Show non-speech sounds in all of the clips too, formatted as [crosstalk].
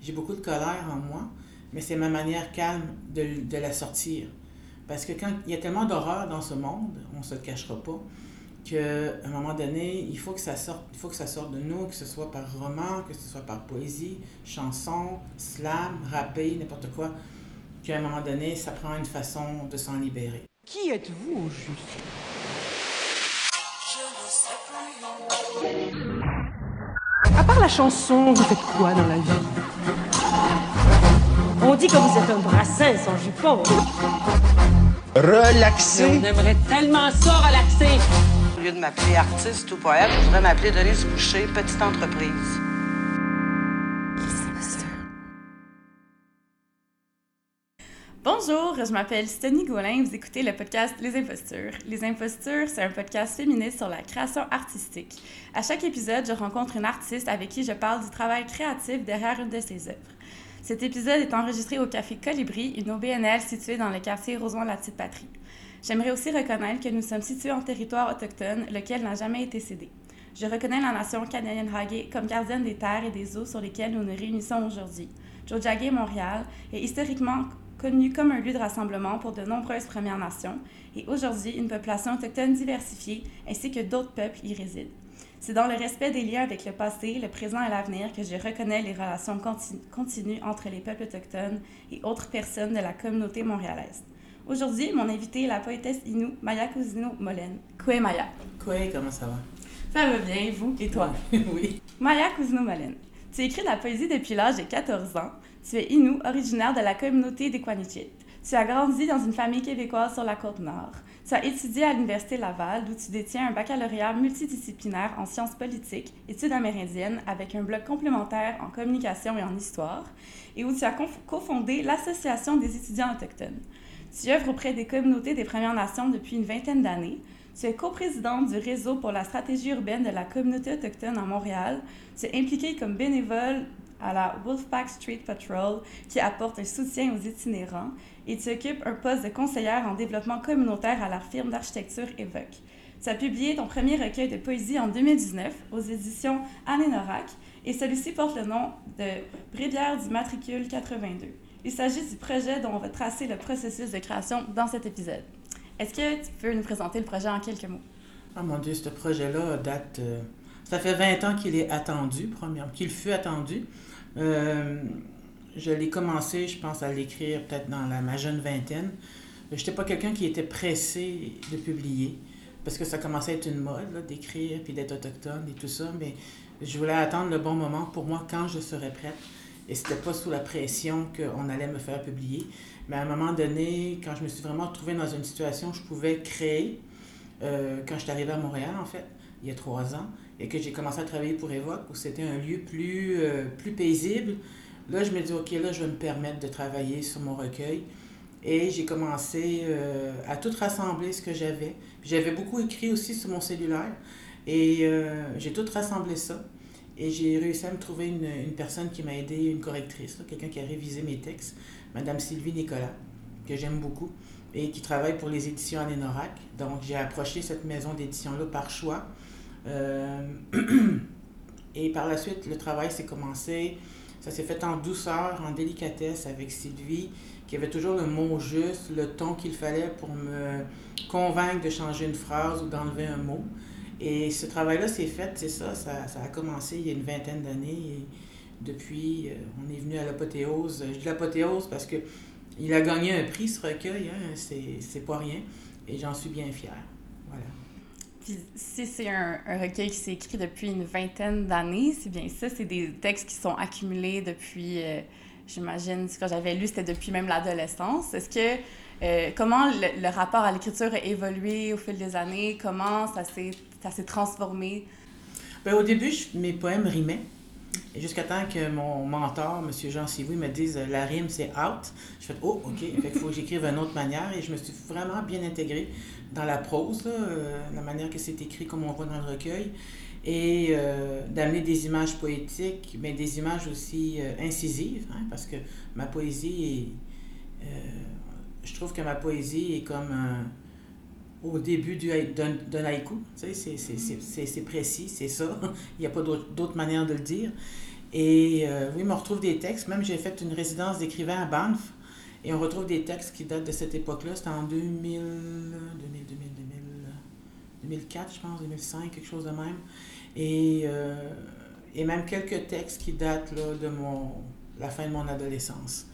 j'ai beaucoup de colère en moi, mais c'est ma manière calme de, de, la sortir. Parce que quand il y a tellement d'horreur dans ce monde, on ne se le cachera pas, qu'à un moment donné, il faut que ça sorte, il faut que ça sorte de nous, que ce soit par roman, que ce soit par poésie, chanson, slam, rappé, n'importe quoi, qu'à un moment donné, ça prend une façon de s'en libérer. Qui êtes-vous au juste? À part la chanson, vous faites quoi dans la vie? On dit que vous êtes un brassin sans jupon. Relaxer. On aimerait tellement ça relaxer. Au lieu de m'appeler artiste ou poète, je voudrais m'appeler Denise Boucher, petite entreprise. Bonjour, je m'appelle Steny Gaulin, vous écoutez le podcast Les Impostures. Les Impostures, c'est un podcast féministe sur la création artistique. À chaque épisode, je rencontre une artiste avec qui je parle du travail créatif derrière une de ses œuvres. Cet épisode est enregistré au Café Colibri, une OBNL située dans le quartier Rosemont-la-Petite-Patrie. J'aimerais aussi reconnaître que nous sommes situés en territoire autochtone, lequel n'a jamais été cédé. Je reconnais la nation canadienne Hagué comme gardienne des terres et des eaux sur lesquelles nous nous réunissons aujourd'hui. Jojagé Montréal est historiquement connu comme un lieu de rassemblement pour de nombreuses Premières Nations et aujourd'hui une population autochtone diversifiée ainsi que d'autres peuples y résident. C'est dans le respect des liens avec le passé, le présent et l'avenir que je reconnais les relations continues entre les peuples autochtones et autres personnes de la communauté montréalaise. Aujourd'hui, mon invité est la poétesse Inou Maya Cousino Molen. Koué Maya. Koué, comment ça va? Ça va bien, vous? Et toi? [laughs] oui. Maya Cousino Molen. Tu écris de la poésie depuis l'âge de 14 ans. Tu es Inou, originaire de la communauté des Quanichit. Tu as grandi dans une famille québécoise sur la côte nord. Tu as étudié à l'Université Laval, d'où tu détiens un baccalauréat multidisciplinaire en sciences politiques, études amérindiennes, avec un bloc complémentaire en communication et en histoire, et où tu as cofondé l'Association des étudiants autochtones. Tu œuvres auprès des communautés des Premières Nations depuis une vingtaine d'années. Tu es coprésidente du réseau pour la stratégie urbaine de la communauté autochtone à Montréal. Tu es impliquée comme bénévole à la Wolfpack Street Patrol qui apporte un soutien aux itinérants et tu occupes un poste de conseillère en développement communautaire à la firme d'architecture Evoque. Tu as publié ton premier recueil de poésie en 2019 aux éditions Anénorac et celui-ci porte le nom de Brévière du matricule 82. Il s'agit du projet dont on va tracer le processus de création dans cet épisode. Est-ce que tu peux nous présenter le projet en quelques mots? Ah mon Dieu, ce projet-là date... Euh, ça fait 20 ans qu'il est attendu, premièrement, qu'il fut attendu. Euh, je l'ai commencé, je pense, à l'écrire peut-être dans la, ma jeune vingtaine. Je n'étais pas quelqu'un qui était pressé de publier, parce que ça commençait à être une mode d'écrire, puis d'être autochtone et tout ça, mais je voulais attendre le bon moment pour moi quand je serais prête. Et c'était pas sous la pression qu'on allait me faire publier. Mais à un moment donné, quand je me suis vraiment retrouvée dans une situation où je pouvais créer, euh, quand je suis arrivée à Montréal, en fait, il y a trois ans, et que j'ai commencé à travailler pour Evoque, où c'était un lieu plus, euh, plus paisible, là, je me dis, OK, là, je vais me permettre de travailler sur mon recueil. Et j'ai commencé euh, à tout rassembler ce que j'avais. J'avais beaucoup écrit aussi sur mon cellulaire. Et j'ai tout rassemblé ça. Et j'ai réussi à me trouver une, une personne qui m'a aidé, une correctrice, quelqu'un qui a révisé mes textes, Madame Sylvie Nicolas, que j'aime beaucoup, et qui travaille pour les éditions Anénorac. Donc j'ai approché cette maison d'édition-là par choix. Euh, [clears throat] et par la suite, le travail s'est commencé. Ça s'est fait en douceur, en délicatesse avec Sylvie, qui avait toujours le mot juste, le ton qu'il fallait pour me convaincre de changer une phrase ou d'enlever un mot. Et ce travail-là s'est fait, c'est ça, ça, a commencé il y a une vingtaine d'années. Et depuis, euh, on est venu à l'apothéose. Je dis l'apothéose parce que il a gagné un prix, ce recueil, hein, c'est pas rien. Et j'en suis bien fière. Voilà. Puis si c'est un, recueil qui s'est écrit depuis une vingtaine d'années, c'est bien ça, c'est des textes qui sont accumulés depuis, euh, j'imagine, que j'avais lu, c'était depuis même l'adolescence. Est-ce que euh, comment le, rapport à l'écriture a évolué au fil des années? Comment ça s'est, transformé? Bien, au début, mes poèmes rimaient. Jusqu'à temps que mon mentor, M. Jean Sivoui, me dise la rime, c'est out. Je fais oh, OK, il faut que j'écrive d'une autre manière. Et je me suis vraiment bien intégrée dans la prose, euh, la manière que c'est écrit, comme on voit dans le recueil. Et euh, d'amener des images poétiques, mais des images aussi euh, incisives, hein, parce que ma poésie est je trouve que ma poésie est comme au début d'un haïku. Tu sais, c'est précis, c'est ça. [laughs] Il n'y a pas d'autre manière de le dire. Et euh, oui, on retrouve des textes. Même j'ai fait une résidence d'écrivain à Banff. Et on retrouve des textes qui datent de cette époque-là. C'était en 2000, 2000, 2000, 2000, 2004, je pense, 2005, quelque chose de même. Et, euh, et même quelques textes qui datent là, de mon, la fin de mon adolescence.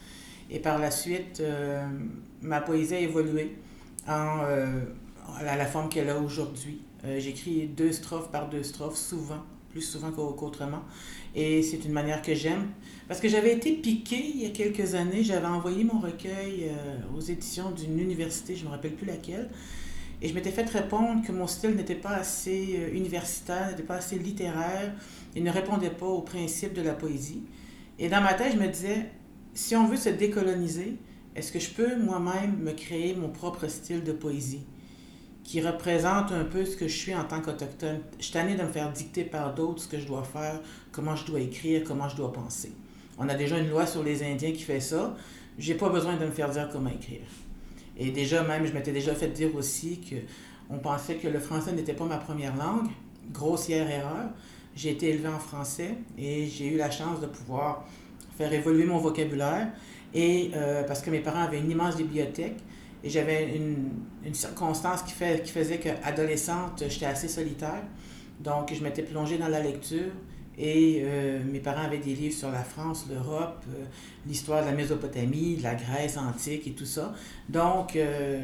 Et par la suite, euh, ma poésie a évolué en, euh, à la forme qu'elle a aujourd'hui. J'écris deux strophes par deux strophes, souvent, plus souvent qu'autrement. Et c'est une manière que j'aime. Parce que j'avais été piquée il y a quelques années, j'avais envoyé mon recueil aux éditions d'une université, je ne me rappelle plus laquelle. Et je m'étais fait répondre que mon style n'était pas assez universitaire, n'était pas assez littéraire, et ne répondait pas aux principes de la poésie. Et dans ma tête, je me disais, si on veut se décoloniser, est-ce que je peux moi-même me créer mon propre style de poésie? Qui représente un peu ce que je suis en tant qu'autochtone? Je suis tannée de me faire dicter par d'autres ce que je dois faire, comment je dois écrire, comment je dois penser. On a déjà une loi sur les Indiens qui fait ça. J'ai pas besoin de me faire dire comment écrire. Et déjà, même, je m'étais déjà fait dire aussi que on pensait que le français n'était pas ma première langue. Grossière erreur. J'ai été élevée en français et j'ai eu la chance de pouvoir faire évoluer mon vocabulaire. Et euh, parce que mes parents avaient une immense bibliothèque et j'avais une, une, circonstance qui, fait, qui faisait qu'adolescente, j'étais assez solitaire. Donc, je m'étais plongée dans la lecture et euh, mes parents avaient des livres sur la France, l'Europe, euh, l'histoire de la Mésopotamie, de la Grèce antique et tout ça. Donc, euh,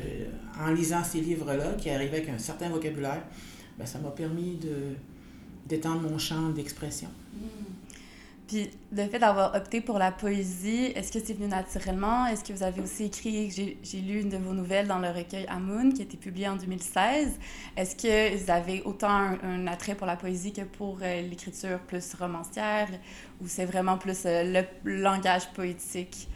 en lisant ces livres-là, qui arrivaient avec un certain vocabulaire, ben, ça m'a permis de, d'étendre mon champ d'expression. Mmh. Puis le fait d'avoir opté pour la poésie, est-ce que c'est venu naturellement? Est-ce que vous avez aussi écrit, j'ai lu une de vos nouvelles dans le recueil Amoun, qui a été publié en 2016. Est-ce que vous avez autant un, attrait pour la poésie que pour euh, l'écriture plus romancière, ou c'est vraiment plus euh, le langage poétique?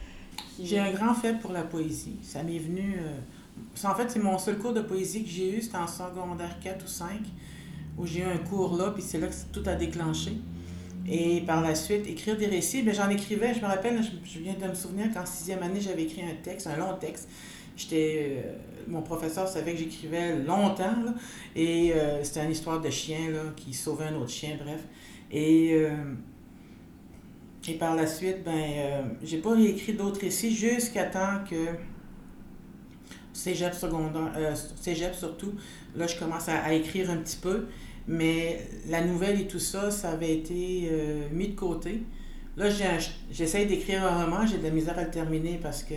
J'ai un grand fait pour la poésie. Ça m'est venu... Euh... En fait, c'est mon seul cours de poésie que j'ai eu, c'était en secondaire 4 ou 5, où j'ai eu un cours là, puis c'est là que tout a déclenché. Et par la suite, écrire des récits, mais j'en écrivais, je me rappelle, je, viens de me souvenir qu'en sixième année, j'avais écrit un texte, un long texte. J'étais, euh, mon professeur savait que j'écrivais longtemps, et euh, c'était une histoire de chien là, qui sauvait un autre chien, bref. Et, euh, et par la suite, ben, j'ai pas écrit d'autres récits jusqu'à temps que cégep secondaire, cégep surtout, là, je commence à écrire un petit peu. Mais la nouvelle et tout ça, ça avait été euh, mis de côté. Là, j'essaie d'écrire un roman, j'ai de la misère à le terminer parce que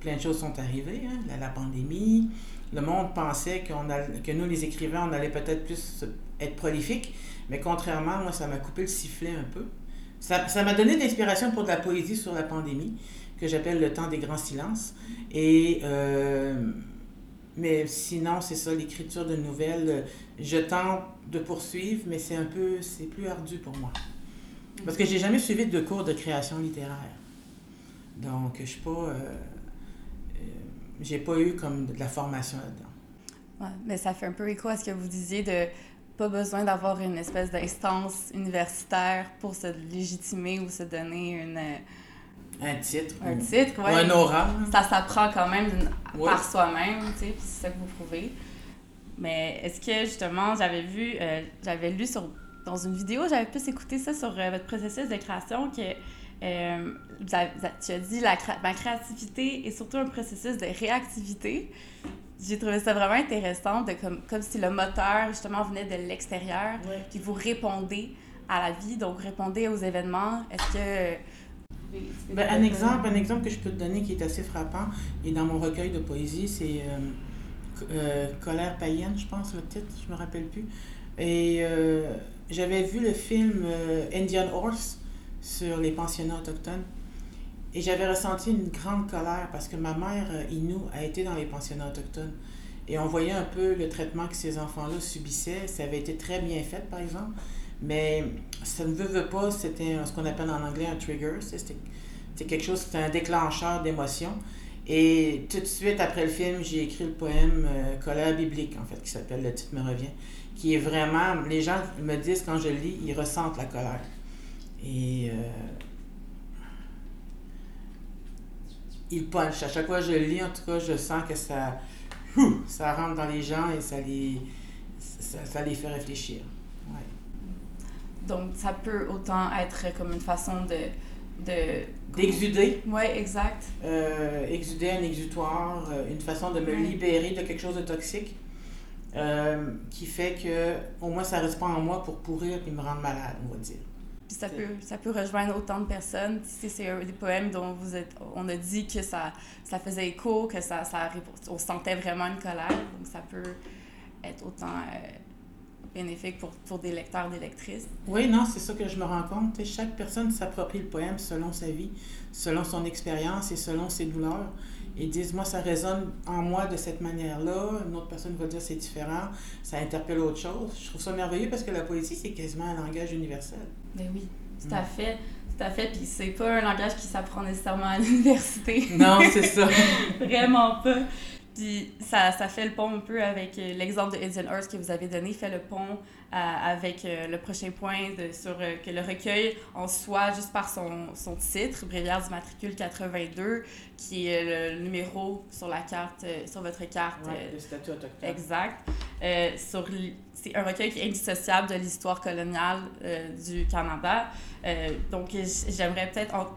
plein de choses sont arrivées. Hein? La, pandémie, le monde pensait que nous, les écrivains, on allait peut-être plus être prolifiques. Mais contrairement, moi, ça m'a coupé le sifflet un peu. Ça m'a donné de l'inspiration pour de la poésie sur la pandémie, que j'appelle le temps des grands silences. Et... Euh, mais sinon, c'est ça, l'écriture de nouvelles. Je tente de poursuivre, mais c'est un peu, c'est plus ardu pour moi. Parce que j'ai jamais suivi de cours de création littéraire. Donc, je suis pas. Euh, euh, pas eu comme de la formation là-dedans. Mais ça fait un peu écho à ce que vous disiez de pas besoin d'avoir une espèce d'instance universitaire pour se légitimer ou se donner une un titre. Un titre, ouais. Ou un aura. Ça s'apprend quand même ouais. par soi-même, tu sais, puis c'est ça que vous prouvez. Mais est-ce que, justement, j'avais vu, euh, j'avais lu sur, dans une vidéo, j'avais plus écouté ça sur euh, votre processus de création, que euh, tu as dit la ma créativité est surtout un processus de réactivité. J'ai trouvé ça vraiment intéressant, de, comme, comme si le moteur, justement, venait de l'extérieur, ouais. puis vous répondez à la vie, donc répondez aux événements. Est-ce que ben, un, exemple, un exemple que je peux te donner qui est assez frappant, et dans mon recueil de poésie, c'est euh, euh, Colère païenne, je pense, le titre, je me rappelle plus. Et euh, j'avais vu le film Indian Horse sur les pensionnats autochtones. Et j'avais ressenti une grande colère parce que ma mère, Inou, a été dans les pensionnats autochtones. Et on voyait un peu le traitement que ces enfants-là subissaient. Ça avait été très bien fait, par exemple. Mais ça ne veut, veut pas, c'était ce qu'on appelle en anglais un trigger. C'était quelque chose, c'était un déclencheur d'émotion. Et tout de suite après le film, j'ai écrit le poème euh, Colère biblique, en fait, qui s'appelle Le titre me revient, qui est vraiment. Les gens me disent quand je lis, ils ressentent la colère. Et. Euh, il punch. À chaque fois que je lis, en tout cas, je sens que ça. Ça rentre dans les gens et ça les, ça les fait réfléchir. Donc, ça peut autant être comme une façon de... de D'exuder. Oui, exact. Euh, exuder un exutoire, euh, une façon de me Ouais. libérer de quelque chose de toxique euh, qui fait que au moins ça reste pas en moi pour pourrir et me rendre malade, on va dire. Puis ça peut, ça peut rejoindre autant de personnes. Si c'est un- des poèmes dont vous êtes, on a dit que ça, ça faisait écho, que ça, ça, on sentait vraiment une colère. Donc ça peut être autant euh, bénéfique pour, pour des lecteurs, des lectrices. Oui, non, c'est ça que je me rends compte. Tu sais, Chaque personne s'approprie le poème selon sa vie, selon son expérience et selon ses douleurs. Et disent, moi, ça résonne en moi de cette manière-là. Une autre personne va dire, c'est différent. Ça interpelle autre chose. Je trouve ça merveilleux parce que la poésie, c'est quasiment un langage universel. Mais oui, tout Mm. à fait. Tout à fait. Puis c'est pas un langage qui s'apprend nécessairement à l'université. Non, c'est ça. [laughs] Vraiment pas. Puis ça, ça fait le pont un peu avec euh, l'exemple de Indian Earth que vous avez donné, fait le pont euh, avec euh, le prochain point de, sur euh, que le recueil en soi, juste par son, son titre, Bréviaire du matricule 82, qui est le numéro sur la carte, sur votre carte. Ouais, le statut autochtone. Exact. Sur c'est un recueil qui est indissociable de l'histoire coloniale du Canada. Donc, j'aimerais peut-être en,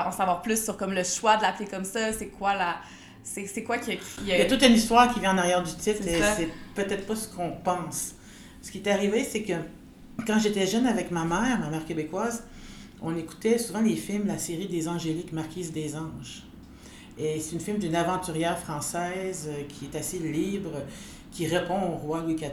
en savoir plus sur comme le choix de l'appeler comme ça. C'est quoi la... C'est, c'est quoi qui a... qui Il y a a- toute une histoire qui vient en arrière du titre C'est et c'est peut-être pas ce qu'on pense. Ce qui est arrivé, c'est que quand j'étais jeune avec ma mère, ma mère québécoise, on écoutait souvent les films, la série des Angéliques, Marquise des Anges. Et c'est une film d'une aventurière française euh, qui est assez libre, qui répond au roi Louis XIV,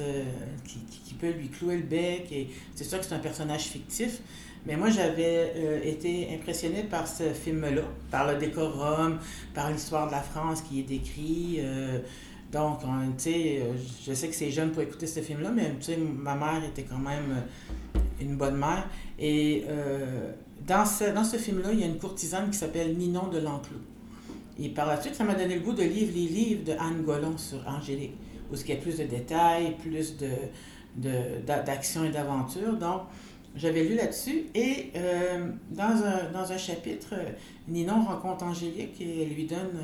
euh, qui, qui- qui peut lui clouer le bec. Et c'est sûr que c'est un personnage fictif. Mais moi, j'avais euh, été impressionnée par ce film-là, par le décorum, par l'histoire de la France qui est décrit. euh, donc, on- tu sais, euh, je sais que c'est jeune pour écouter ce film-là, mais tu sais, ma mère était quand même une bonne mère. Et dans ce, dans ce film-là, il y a une courtisane qui s'appelle Ninon de l'Enclos. Et par la suite, ça m'a donné le goût de lire les livres de Anne Gollon sur Angélique, où il y a plus de détails, plus de, de- d'a- d'action et d'aventure. Donc, j'avais lu là-dessus. Et euh, dans, un, dans un chapitre, euh, Ninon rencontre Angélique et elle lui donne.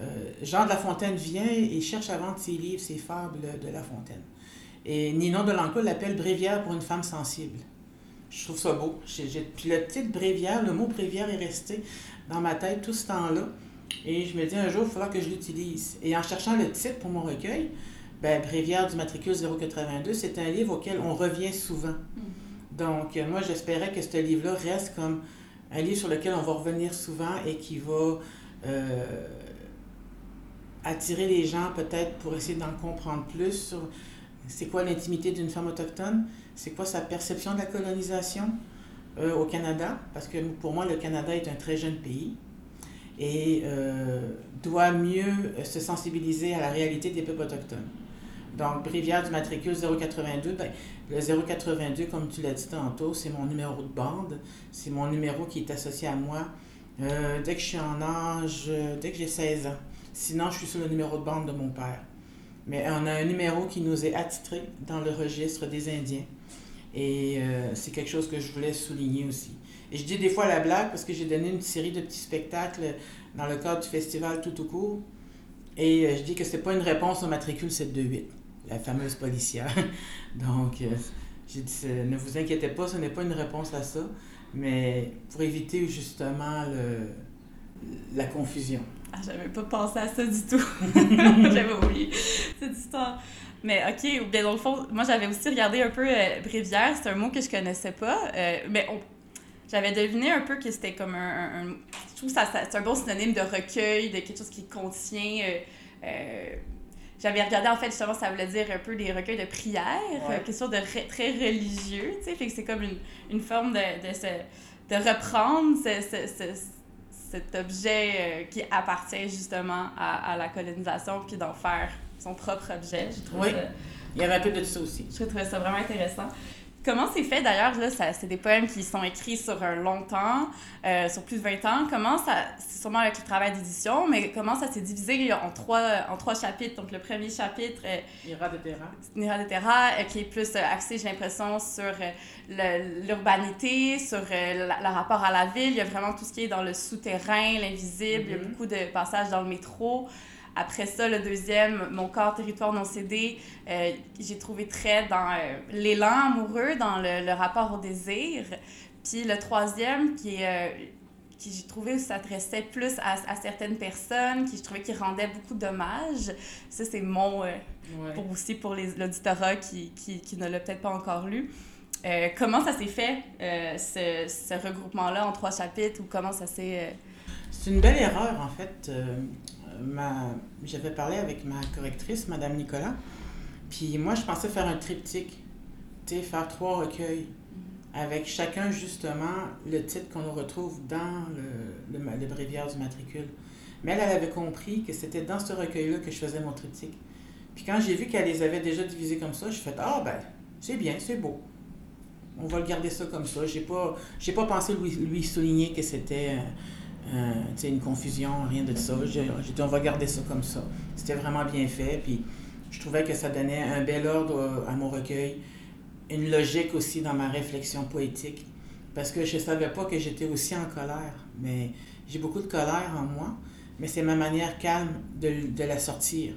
euh, Jean de La Fontaine vient et cherche à vendre ses livres, ses fables de La Fontaine. Et Ninon de l'appelle Bréviaire pour une femme sensible. Je trouve ça beau. Puis le titre Bréviaire, le mot Bréviaire est resté dans ma tête tout ce temps-là. Et je me dis un jour, il faudra que je l'utilise. Et en cherchant le titre pour mon recueil, ben, Bréviaire du matricule 082, c'est un livre auquel on revient souvent. Donc, euh, moi, j'espérais que ce livre-là reste comme un livre sur lequel on va revenir souvent et qui va euh, attirer les gens peut-être pour essayer d'en comprendre plus sur c'est quoi l'intimité d'une femme autochtone, c'est quoi sa perception de la colonisation euh, au Canada, parce que pour moi, le Canada est un très jeune pays et doit mieux se sensibiliser à la réalité des peuples autochtones. Donc, Bréviaire du matricule 082, ben, le 082, comme tu l'as dit tantôt, c'est mon numéro de bande, c'est mon numéro qui est associé à moi euh, dès que je suis en âge, euh, dès que j'ai 16 ans. Sinon, je suis sur le numéro de bande de mon père. Mais on a un numéro qui nous est attitré dans le registre des Indiens. Et euh, c'est quelque chose que je voulais souligner aussi. Et je dis des fois la blague parce que j'ai donné une série de petits spectacles dans le cadre du festival Tout au court. Et je dis que c'est pas une réponse au matricule 728, la fameuse policière. [laughs] Donc, euh, j'ai dit, c'est- ne vous inquiétez pas, ce n'est pas une réponse à ça, mais pour éviter justement le, la confusion. Ah, j'avais pas pensé à ça du tout. [laughs] j'avais oublié cette histoire. Mais OK, ou bien dans le fond, moi j'avais aussi regardé un peu euh, Bréviaire, c'est un mot que je connaissais pas, euh, mais j'avais deviné un peu que c'était comme un, Je trouve que ça, c'est un bon synonyme de recueil, de quelque chose qui contient. euh, euh, j'avais regardé en fait justement, ça voulait dire un peu des recueils de prières, Ouais. euh, quelque chose de re- très religieux, tu sais, fait que c'est comme une, une forme de, de, se- de reprendre ce- ce- ce- cet objet euh, qui appartient justement à, à la colonisation, puis d'en faire son propre objet. Je trouve Oui. ça- Il y avait un peu de ça aussi. je trouvais ça vraiment intéressant. Comment c'est fait d'ailleurs? Là, c'est des poèmes qui sont écrits sur un long temps, euh, sur plus de 20 ans. Comment ça, c'est sûrement avec le travail d'édition, mais comment ça s'est divisé en trois, en trois chapitres? Donc, le premier chapitre, euh, de. Nira de Terra, euh, qui est plus euh, axé, j'ai l'impression, sur euh, l'urbanité, sur euh, la- le rapport à la ville. Il y a vraiment tout ce qui est dans le souterrain, l'invisible. Il y a Mhm. beaucoup de passages dans le métro. Après ça, le deuxième, Mon corps, territoire non cédé, euh, j'ai trouvé très dans euh, l'élan amoureux, dans le, le, rapport au désir. Puis le troisième, qui est... Euh, qui j'ai trouvé s'adressait plus à, à, certaines personnes, qui je trouvais qui rendait beaucoup d'hommages. Ça, c'est mon... Ouais. Pour aussi pour l'auditorat qui, qui, qui, ne l'a peut-être pas encore lu. comment ça s'est fait, ce, ce regroupement-là en trois chapitres, ou comment ça s'est... C'est une belle erreur, en fait ma, j'avais parlé avec ma correctrice, Madame Nicolas, puis moi, je pensais faire un triptyque, tu sais, faire trois recueils, avec chacun, justement, le titre qu'on retrouve dans le, le, bréviaire du matricule. Mais elle, avait compris que c'était dans ce recueil-là que je faisais mon triptyque. Puis quand j'ai vu qu'elle les avait déjà divisés comme ça, je fait Ah, ben, c'est bien, c'est beau. On va le garder ça comme ça. J'ai pas, j'ai pas pensé lui, lui souligner que c'était. Euh, une confusion, rien de ça. J'ai dit, on va garder ça comme ça. C'était vraiment bien fait. Puis je trouvais que ça donnait un bel ordre à mon recueil, une logique aussi dans ma réflexion poétique. Parce que je ne savais pas que j'étais aussi en colère. Mais j'ai beaucoup de colère en moi, mais c'est ma manière calme de, de la sortir.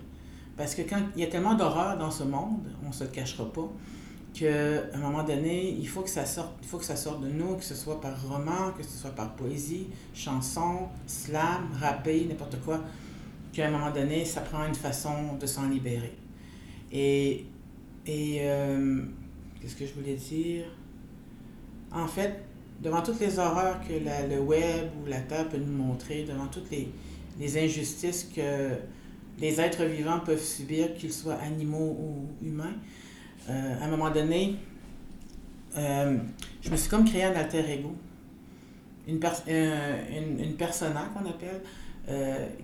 Parce que quand il y a tellement d'horreur dans ce monde, on ne se le cachera pas, qu'à un moment donné, il faut que ça sorte, il faut que ça sorte de nous, que ce soit par roman, que ce soit par poésie, chanson, slam, rappé, n'importe quoi, qu'à un moment donné, ça prend une façon de s'en libérer. Et, et euh, qu'est-ce que je voulais dire? En fait, devant toutes les horreurs que le web ou la Terre peut nous montrer, devant toutes les, les injustices que les êtres vivants peuvent subir, qu'ils soient animaux ou humains, à un moment donné, euh, je me suis comme créé un alter ego. Une, euh, une, persona qu'on appelle,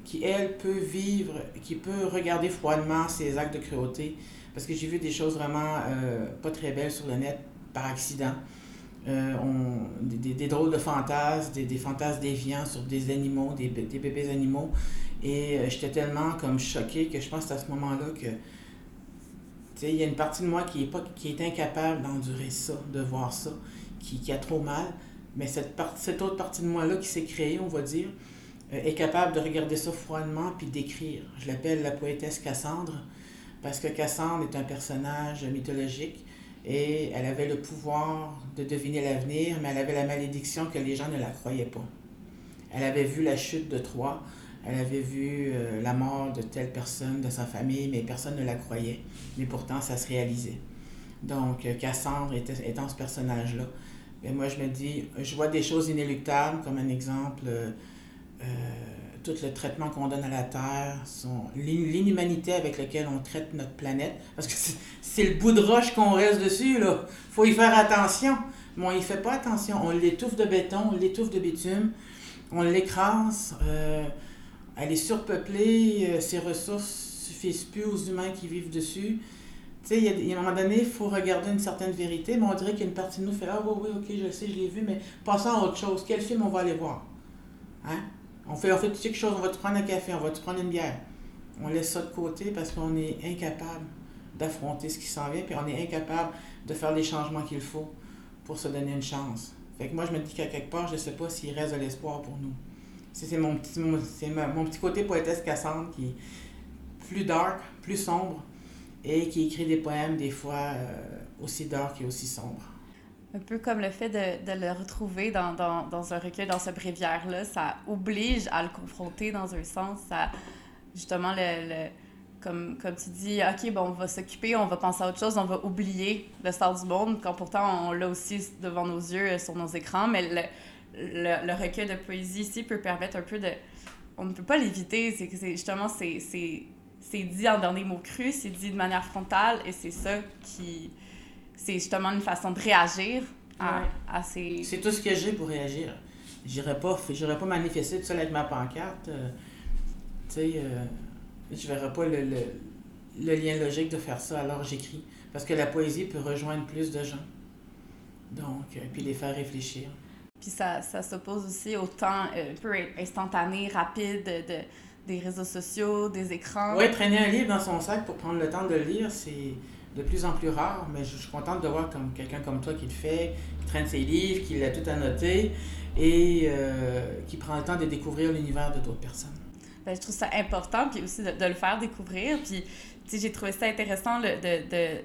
qui elle peut vivre, qui peut regarder froidement ses actes de cruauté. Parce que j'ai vu des choses vraiment pas très belles sur le net par accident. Des, drôles de fantasmes, des, des fantasmes déviants sur des animaux, des, des bébés animaux. Et j'étais tellement comme choquée que je pense à ce moment-là que il y a une partie de moi qui est, incapable d'endurer ça, de voir ça, qui, a trop mal. Mais cette autre partie de moi-là qui s'est créée, on va dire, euh, est capable de regarder ça froidement puis d'écrire. Je l'appelle la poétesse Cassandre parce que Cassandre est un personnage mythologique et elle avait le pouvoir de deviner l'avenir, mais elle avait la malédiction que les gens ne la croyaient pas. Elle avait vu la chute de Troie, elle avait vu euh, la mort de telle personne de sa famille, mais personne ne la croyait. Mais pourtant, ça se réalisait. Donc, euh, Cassandre était, étant ce personnage-là. Moi, je me dis, je vois des choses inéluctables, comme un exemple, euh, tout le traitement qu'on donne à la Terre, l'inhumanité avec laquelle on traite notre planète. Parce que c'est le bout de roche qu'on reste dessus, là. faut y faire attention. Mais on y fait pas attention. On l'étouffe de béton, on l'étouffe de bitume, on l'écrase elle est surpeuplée, euh, ses ressources suffisent plus aux humains qui vivent dessus. Tu sais, il y, a un moment donné, il faut regarder une certaine vérité, mais on dirait qu'il partie de nous fait Ah, oui, oui, ok, je sais, je l'ai vu, mais passons à autre chose. Quel film on va aller voir? Hein? On fait, on fait quelque chose, on va te prendre un café, on va te prendre une bière. On laisse ça de côté parce qu'on est incapable d'affronter ce qui s'en vient, puis on est incapable de faire les changements qu'il faut pour se donner une chance. Fait que moi, je me dis qu'à quelque part, je ne sais pas s'il reste de l'espoir pour nous. C'est mon petit, mon, mon, petit côté poétesse Cassandre qui est plus dark, plus sombre et qui écrit des poèmes des fois euh, aussi dark et aussi sombres. Un peu comme le fait de, de le retrouver dans, dans, dans, un recueil, dans ce bréviaire-là, ça oblige à le confronter dans un sens. Justement, le, le comme, comme tu dis, OK, bon, on va s'occuper, on va penser à autre chose, on va oublier le sort du monde, quand pourtant on l'a aussi devant nos yeux, euh, sur nos écrans, mais le, le, recueil de poésie ici peut permettre un peu de... On ne peut pas l'éviter, c'est que justement, c'est dit en dernier mot cru, c'est dit de manière frontale, et c'est ça qui... C'est justement une façon de réagir à, à ces... C'est tout ce que j'ai pour réagir. J'irai pas, pas manifester tout seul avec ma pancarte. Euh, tu sais, euh, je verrai pas le, le, le, lien logique de faire ça, alors j'écris. Parce que la poésie peut rejoindre plus de gens. Donc, euh, puis les faire réfléchir. Puis ça, ça s'oppose aussi au temps euh, un peu instantané, rapide de, des réseaux sociaux, des écrans. Oui, traîner un livre dans son sac pour prendre le temps de le lire, c'est de plus en plus rare, mais je, suis contente de voir comme quelqu'un comme toi qui le fait, qui traîne ses livres, qui l'a tout annoté et euh, qui prend le temps de découvrir l'univers de d'autres personnes. ben, je trouve ça important, puis aussi de, de le faire découvrir. Puis, tu sais, j'ai trouvé ça intéressant le, de, de,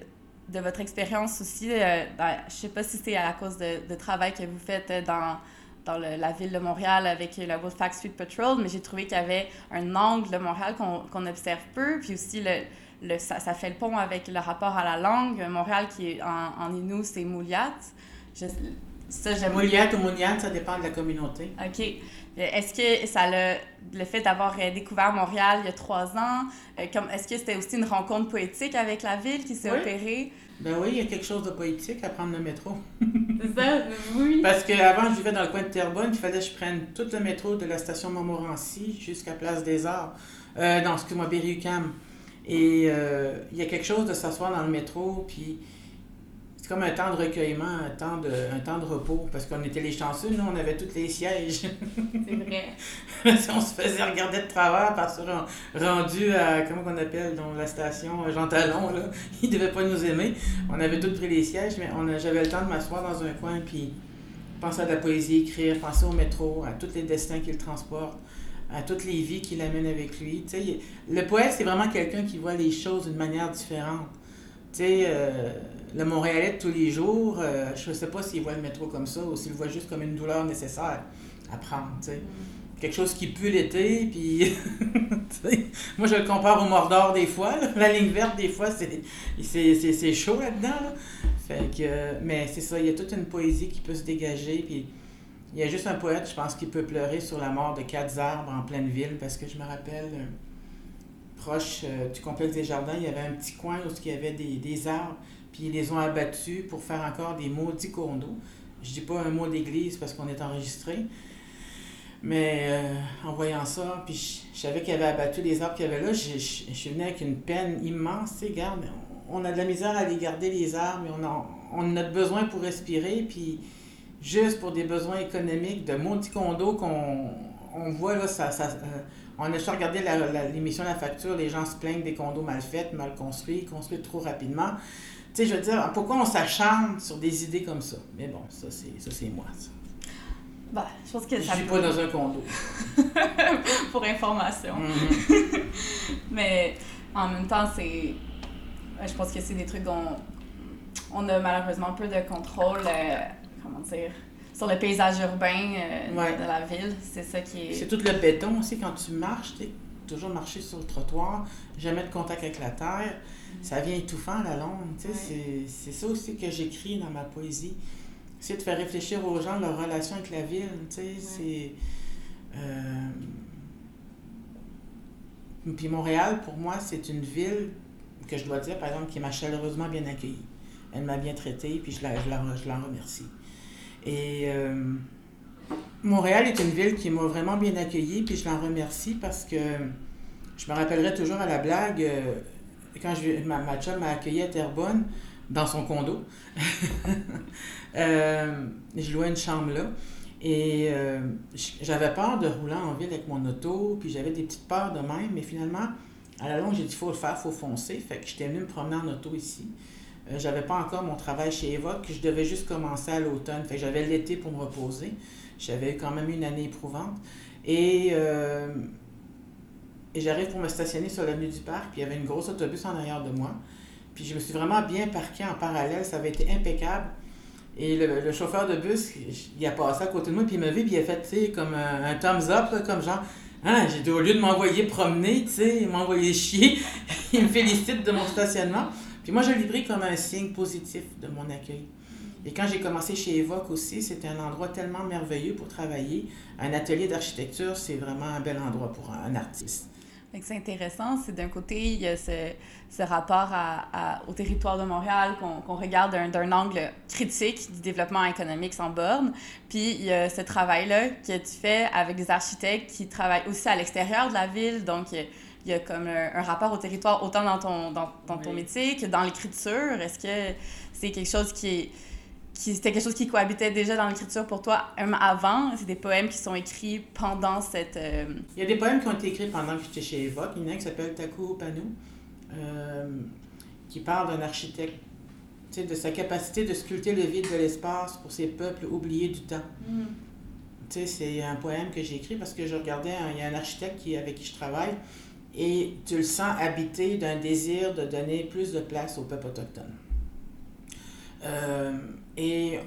de, votre expérience aussi. Euh, dans, je sais pas si c'est à cause de, de travail que vous faites dans, dans le, la ville de Montréal avec la Wolfpack Street Patrol, mais j'ai trouvé qu'il y avait un angle de Montréal qu'on qu'on observe peu, puis aussi le, le, ça, ça, fait le pont avec le rapport à la langue. Montréal, qui est en, en Innu, c'est Mouliat. Ça, j'aime Mouliat ou Mouniat, ça dépend de la communauté. OK. Est-ce que ça le, le fait d'avoir euh, découvert Montréal il y a trois ans, euh, est-ce que c'était aussi une rencontre poétique avec la ville qui s'est oui. opérée? Ben oui, il y a quelque chose de poétique à prendre le métro. C'est ça, oui. [laughs] Parce qu'avant, je vivais dans le coin de Terrebonne, il fallait que je prenne tout le métro de la station Montmorency jusqu'à Place des Arts. Euh, non, excuse-moi, Berry-UQAM. Et euh, il y a quelque chose de s'asseoir dans le métro, puis c'est comme un temps de recueillement, un temps de, un temps de repos, parce qu'on était les chanceux, nous, on avait tous les sièges. [laughs] C'est vrai. [laughs] on se faisait regarder de travers parce que rendu à, comment on appelle, dans la station Jean Talon, là, [laughs] ils ne devaient pas nous aimer. On avait tous pris les sièges, mais j'avais le temps de m'asseoir dans un coin, puis penser à de la poésie, écrire, penser au métro, à tous les destins qu'il transporte à toutes les vies qu'il amène avec lui. le poète, c'est vraiment quelqu'un qui voit les choses d'une manière différente. Tu sais, euh, le Montréalais de tous les jours, euh, je ne sais pas s'il voit le métro comme ça ou s'il le voit juste comme une douleur nécessaire à prendre. Mm. Quelque chose qui pue l'été, puis. [laughs] moi, je le compare au Mordor des fois. Là. La ligne verte, des fois, c'est chaud là-dedans. Là. Fait que, mais c'est ça, il y a toute une poésie qui peut se dégager, puis il y a juste un poète, je pense, qui peut pleurer sur la mort de quatre arbres en pleine ville, parce que je me rappelle, euh, proche euh, du complexe des jardins, il y avait un petit coin où il y avait des, des, arbres, puis ils les ont abattus pour faire encore des maudits condos. Je dis pas un mot d'église parce qu'on est enregistré, mais euh, en voyant ça, puis je, savais qu'il avait abattu les arbres qu'il y avait là, je, suis venu avec une peine immense, on a de la misère à aller garder les arbres, mais on a, on a besoin pour respirer, puis juste pour des besoins économiques de Monti Condo qu'on on voit là, ça, ça euh, on a juste regardé l'émission la, La Facture, les gens se plaignent des condos mal faits, mal construits, construits trop rapidement. Tu sais, je veux dire, pourquoi on s'acharne sur des idées comme ça? Mais bon, ça c'est moi, ça. Bah, je pense que ça. Je suis pas dans un condo. [laughs] pour information. Mm -hmm. [laughs] Mais en même temps, c'est. Je pense que c'est des trucs dont on a malheureusement peu de contrôle. Euh comment dire, sur le paysage urbain euh, ouais. de la ville. C'est ça qui est. C'est tout le béton aussi. Quand tu marches, tu toujours marcher sur le trottoir, jamais de contact avec la terre. Ça vient étouffant la. Ouais. C'est ça aussi que j'écris dans ma poésie. C'est de faire réfléchir aux gens leur relation avec la ville. Ouais. C'est. Euh... Puis Montréal, pour moi, c'est une ville que je dois dire, par exemple, qui m'a chaleureusement bien accueillie. Elle m'a bien traitée, puis je la, je la, je la remercie. Et euh, Montréal est une ville qui m'a vraiment bien accueillie, puis je l'en remercie parce que je me rappellerai toujours à la blague, euh, quand je, ma, ma m'a accueilli à Terrebonne, dans son condo. [laughs] euh, je louais une chambre là. Et euh, j'avais peur de rouler en ville avec mon auto, puis j'avais des petites peurs de même, mais finalement, à la longue, j'ai dit, il faut le faire, il faut foncer. Fait que j'étais venue me promener en auto ici. Euh, j'avais pas encore mon travail chez Evoque, je devais juste commencer à l'automne. Fait j'avais l'été pour me reposer. J'avais quand même une année éprouvante. Et, et j'arrive pour me stationner sur l'avenue du Parc, puis il y avait une grosse autobus en arrière de moi. Puis je me suis vraiment bien parqué en parallèle, ça avait été impeccable. Et le, chauffeur de bus, il a passé à côté de moi, puis il m'a vu, puis il a fait, tu sais, comme un, thumbs up, comme genre, hein, j'ai dit, au lieu de m'envoyer promener, tu sais, m'envoyer chier, [laughs] il me félicite de mon stationnement. Puis moi, je l'ai pris comme un signe positif de mon accueil. Et quand j'ai commencé chez Evoque aussi, c'était un endroit tellement merveilleux pour travailler. Un atelier d'architecture, c'est vraiment un bel endroit pour un artiste. C'est intéressant. C'est d'un côté, il y a ce, ce rapport à, à, au territoire de Montréal qu'on qu regarde d'un angle critique du développement économique sans borne. Puis il y a ce travail-là que tu fais avec des architectes qui travaillent aussi à l'extérieur de la ville. Donc, il y a comme un, un, rapport au territoire autant dans ton, dans, dans ton oui. métier que dans l'écriture. Est-ce que c'est quelque chose qui est qui c'était quelque chose qui cohabitait déjà dans l'écriture pour toi même avant c'est des poèmes qui sont écrits pendant cette euh... il y a des poèmes qui ont été écrits pendant que j'étais chez Evoque il y en a un qui s'appelle Taku Panu euh, qui parle d'un architecte de sa capacité de sculpter le vide de l'espace pour ces peuples oubliés du temps mm. C'est un poème que j'ai écrit parce que je regardais, il y a un architecte qui, avec qui je travaille, et tu le sens habité d'un désir de donner plus de place au peuple autochtone. Euh, et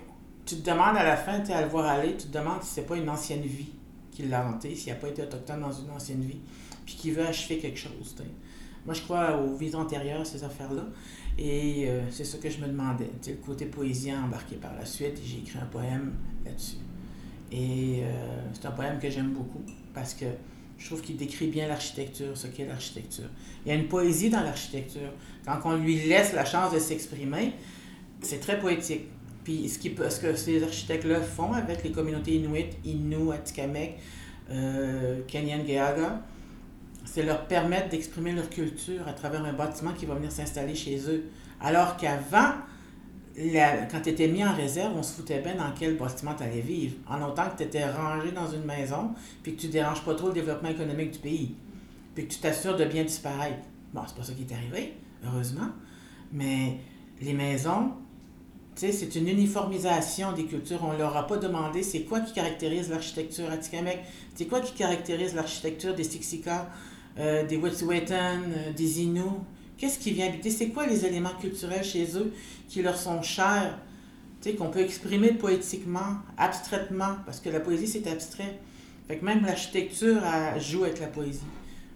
tu te demandes à la fin, tu à le voir aller, tu te demandes si c'est pas une ancienne vie qui l'a hanté, s'il n'a pas été autochtone dans une ancienne vie, puis qu'il veut achever quelque chose. Moi, je crois aux vies antérieures, ces affaires-là. Et euh, c'est ça que je me demandais. Le côté poésie a embarqué par la suite et j'ai écrit un poème là-dessus. Et euh, c'est un poème que j'aime beaucoup parce que je trouve qu'il décrit bien l'architecture, ce qu'est l'architecture. Il y a une poésie dans l'architecture. Quand on lui laisse la chance de s'exprimer, c'est très poétique. Puis ce, qui, ce que ces architectes-là font avec les communautés inuites, Innu, Atikamekw, euh, Kenyan-Gehaga, c'est leur permettre d'exprimer leur culture à travers un bâtiment qui va venir s'installer chez eux. Alors qu'avant, quand tu étais mis en réserve, on se foutait bien dans quel bâtiment tu allais vivre. En autant que tu étais rangé dans une maison, puis que tu déranges pas trop le développement économique du pays, puis que tu t'assures de bien disparaître. Bon, c'est pas ça qui est arrivé, heureusement, mais les maisons, c'est une uniformisation des cultures. On leur a pas demandé c'est quoi qui caractérise l'architecture atikamekw, c'est quoi qui caractérise l'architecture des Siksika, euh, des Wet'suwet'en, euh, des Inuits. Qu'est-ce qui vient habiter? C'est quoi les éléments culturels chez eux qui leur sont chers? Qu'on peut exprimer poétiquement, abstraitement, parce que la poésie, c'est abstrait. Fait que même l'architecture joue avec la poésie.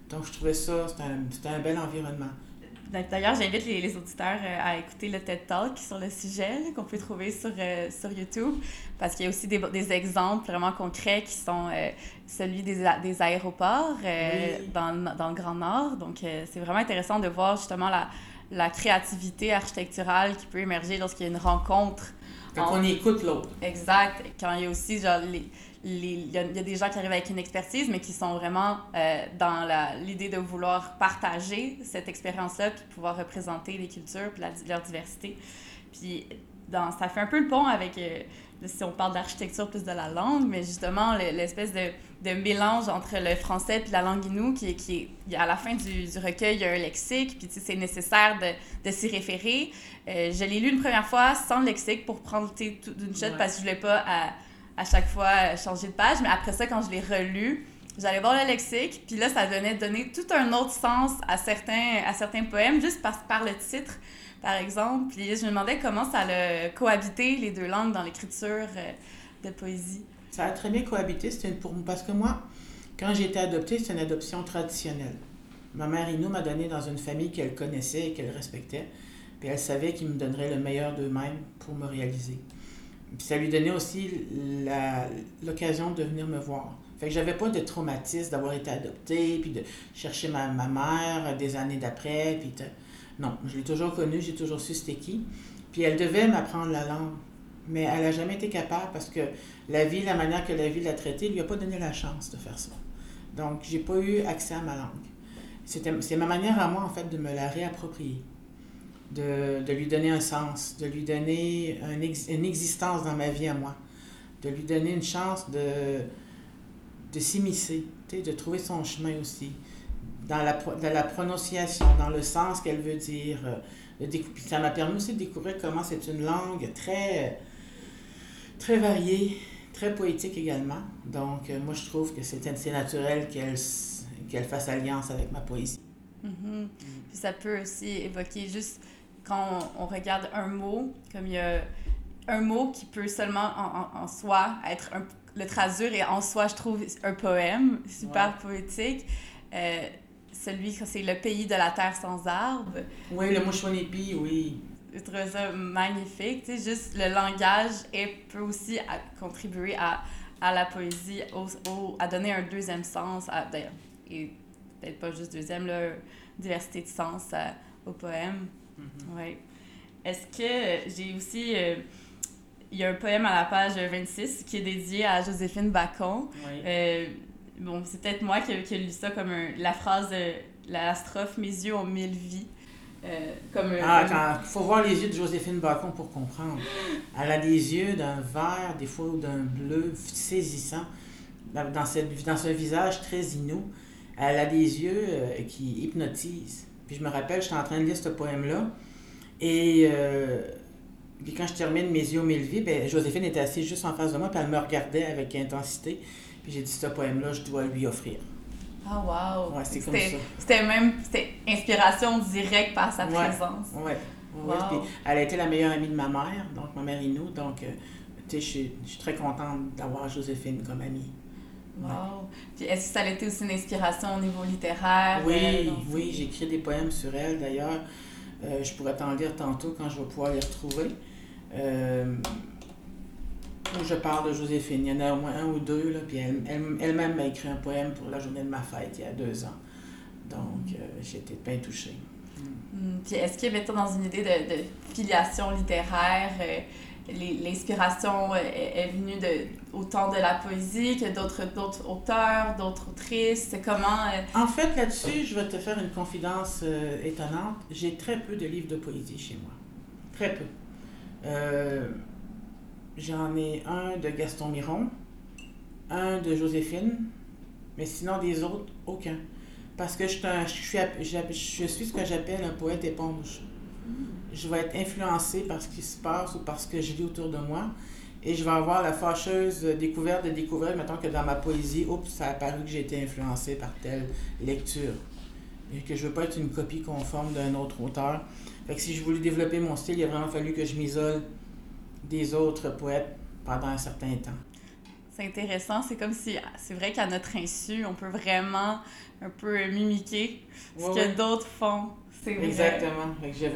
Donc, je trouvais ça, c'était un, un bel environnement. D'ailleurs, j'invite les, les auditeurs euh, à écouter le TED Talk sur le sujet qu'on peut trouver sur, euh, sur YouTube parce qu'il y a aussi des, des exemples vraiment concrets qui sont euh, celui des, aéroports euh, Oui. dans, le- dans le Grand Nord. Donc, c'est vraiment intéressant de voir justement la, la créativité architecturale qui peut émerger lorsqu'il y a une rencontre Fait qu'on écoute l'autre. Exact. Quand il y a aussi, genre, les, il, y a, il y a des gens qui arrivent avec une expertise, mais qui sont vraiment euh, dans la- l'idée de vouloir partager cette expérience-là, puis pouvoir représenter les cultures, puis la- leur diversité. Puis dans, ça fait un peu le pont avec, euh, si on parle d'architecture plus de la langue, mais justement le- l'espèce de, de mélange entre le français puis la langue inou, qui, est- qui à la fin du, du recueil, il y a un lexique, puis tu sais, c'est nécessaire de, de s'y référer. Euh, je l'ai lu une première fois sans le lexique pour prendre tout d'une shot Ouais. parce que je voulais pas à, à chaque fois euh, changer de page. Mais après ça, quand je l'ai relu, j'allais voir le lexique, puis là, ça venait donner tout un autre sens à certains, à certains poèmes, juste par, par le titre, par exemple. Puis je me demandais comment ça allait cohabiter les deux langues dans l'écriture euh, de poésie. Ça a très bien cohabité. C'était pour parce que moi, quand j'ai été adoptée, c'est une adoption traditionnelle. Ma mère Inou m'a donné dans une famille qu'elle connaissait et qu'elle respectait. Puis elle savait qu'ils me donneraient le meilleur d'eux-mêmes pour me réaliser. Puis ça lui donnait aussi l'occasion de venir me voir. Fait que j'avais pas de traumatisme d'avoir été adoptée, puis de chercher ma, mère des années d'après, puis Non, je l'ai toujours connue, j'ai toujours su c'était qui. Puis elle devait m'apprendre la langue. Mais elle n'a jamais été capable parce que la vie, la manière que la vie l'a traitée, lui a pas donné la chance de faire ça. Donc, j'ai pas eu accès à ma langue. C'est ma manière à moi, en fait, de me la réapproprier, de, de lui donner un sens, de lui donner une existence dans ma vie à moi, de lui donner une chance de, de s'immiscer, de trouver son chemin aussi, dans la, dans la prononciation, dans le sens qu'elle veut dire. euh, ça m'a permis aussi de découvrir comment c'est une langue très, très variée, très poétique également. Donc, euh, moi, je trouve que c'est c'est naturel qu'elle qu'elle fasse alliance avec ma poésie. Mhm. Puis ça peut aussi évoquer juste quand on, on regarde un mot, comme il y a un mot qui peut seulement en, en- en soi être un, le traduire et en soi, je trouve, un poème super poétique. Euh, celui que c'est le pays de la terre sans arbres. Oui, le Mouchonipi, oui. Je trouve ça magnifique. Tu sais, juste le langage est, peut aussi à- contribuer à, à la poésie, au, au- à donner un deuxième sens, à, d'ailleurs, et peut-être pas juste deuxième, là, diversité de sens à- au poème. Ouais. Est-ce que j'ai aussi. euh, il y a un poème à la page 26 qui est dédié à Joséphine Bacon. Oui. Euh, bon, c'est peut-être moi qui, qui ai lu ça comme un- la phrase de la strophe Mes yeux ont mille vies. Euh, comme Ah, quand, faut voir les yeux de Joséphine Bacon pour comprendre. Elle a des yeux d'un vert, des fois d'un bleu saisissant. Dans, cette, dans ce visage très inou, elle a des yeux euh, qui hypnotisent. Puis je me rappelle, j'étais en train de lire ce poème-là. Et euh, Puis quand je termine Mes yeux, mille vies, ben, Joséphine était assise juste en face de moi, puis elle me regardait avec intensité. Puis j'ai dit, ce poème-là, je dois lui offrir. Ah, wow! Ouais, c'est comme C'était- ça. C'était même c'était inspiration directe par sa Ouais. présence. Ouais. ouais. Wow. Puis elle a été la meilleure amie de ma mère, donc ma mère Inou. Donc, euh, tu sais, je suis- je suis très contente d'avoir Joséphine comme amie. Ouais. Wow! Puis est-ce que ça a été aussi une inspiration au niveau littéraire? euh, Oui, dans- oui, j'ai écrit des poèmes sur elle d'ailleurs. Euh, je pourrais t'en lire tantôt quand je vais pouvoir les retrouver. Où je parle de Joséphine. Il y en a au moins un ou deux, là, puis elle- elle- elle-même m'a écrit un poème pour la journée de ma fête il y a deux ans. Donc, euh, été bien touchée. Hmm, Puis est-ce que, mettons, dans une idée de, de filiation littéraire, euh, l'inspiration euh, est, est venue de, autant de la poésie que d'autres auteurs, d'autres autrices? Comment... euh, En fait, là-dessus, je vais te faire une confidence étonnante. J'ai très peu de livres de poésie chez moi. Très peu. J'en ai un de Gaston Miron, un de Joséphine, mais sinon des autres, aucun. Parce que je suis, ce que j'appelle un poète éponge. Je vais être influencée par ce qui se passe ou par ce que je lis autour de moi. Et je vais avoir la fâcheuse découverte de découvrir, mettons que dans ma poésie, oups, ça a apparu que j'ai été influencée par telle lecture. Et que je ne veux pas être une copie conforme d'un autre auteur. Fait que si je voulais développer mon style, il a vraiment fallu que je m'isole des autres poètes pendant un certain temps. C'est intéressant, c'est comme si, c'est vrai qu'à notre insu, on peut vraiment un peu mimiquer ce que d'autres font. C'est vrai. Exactement.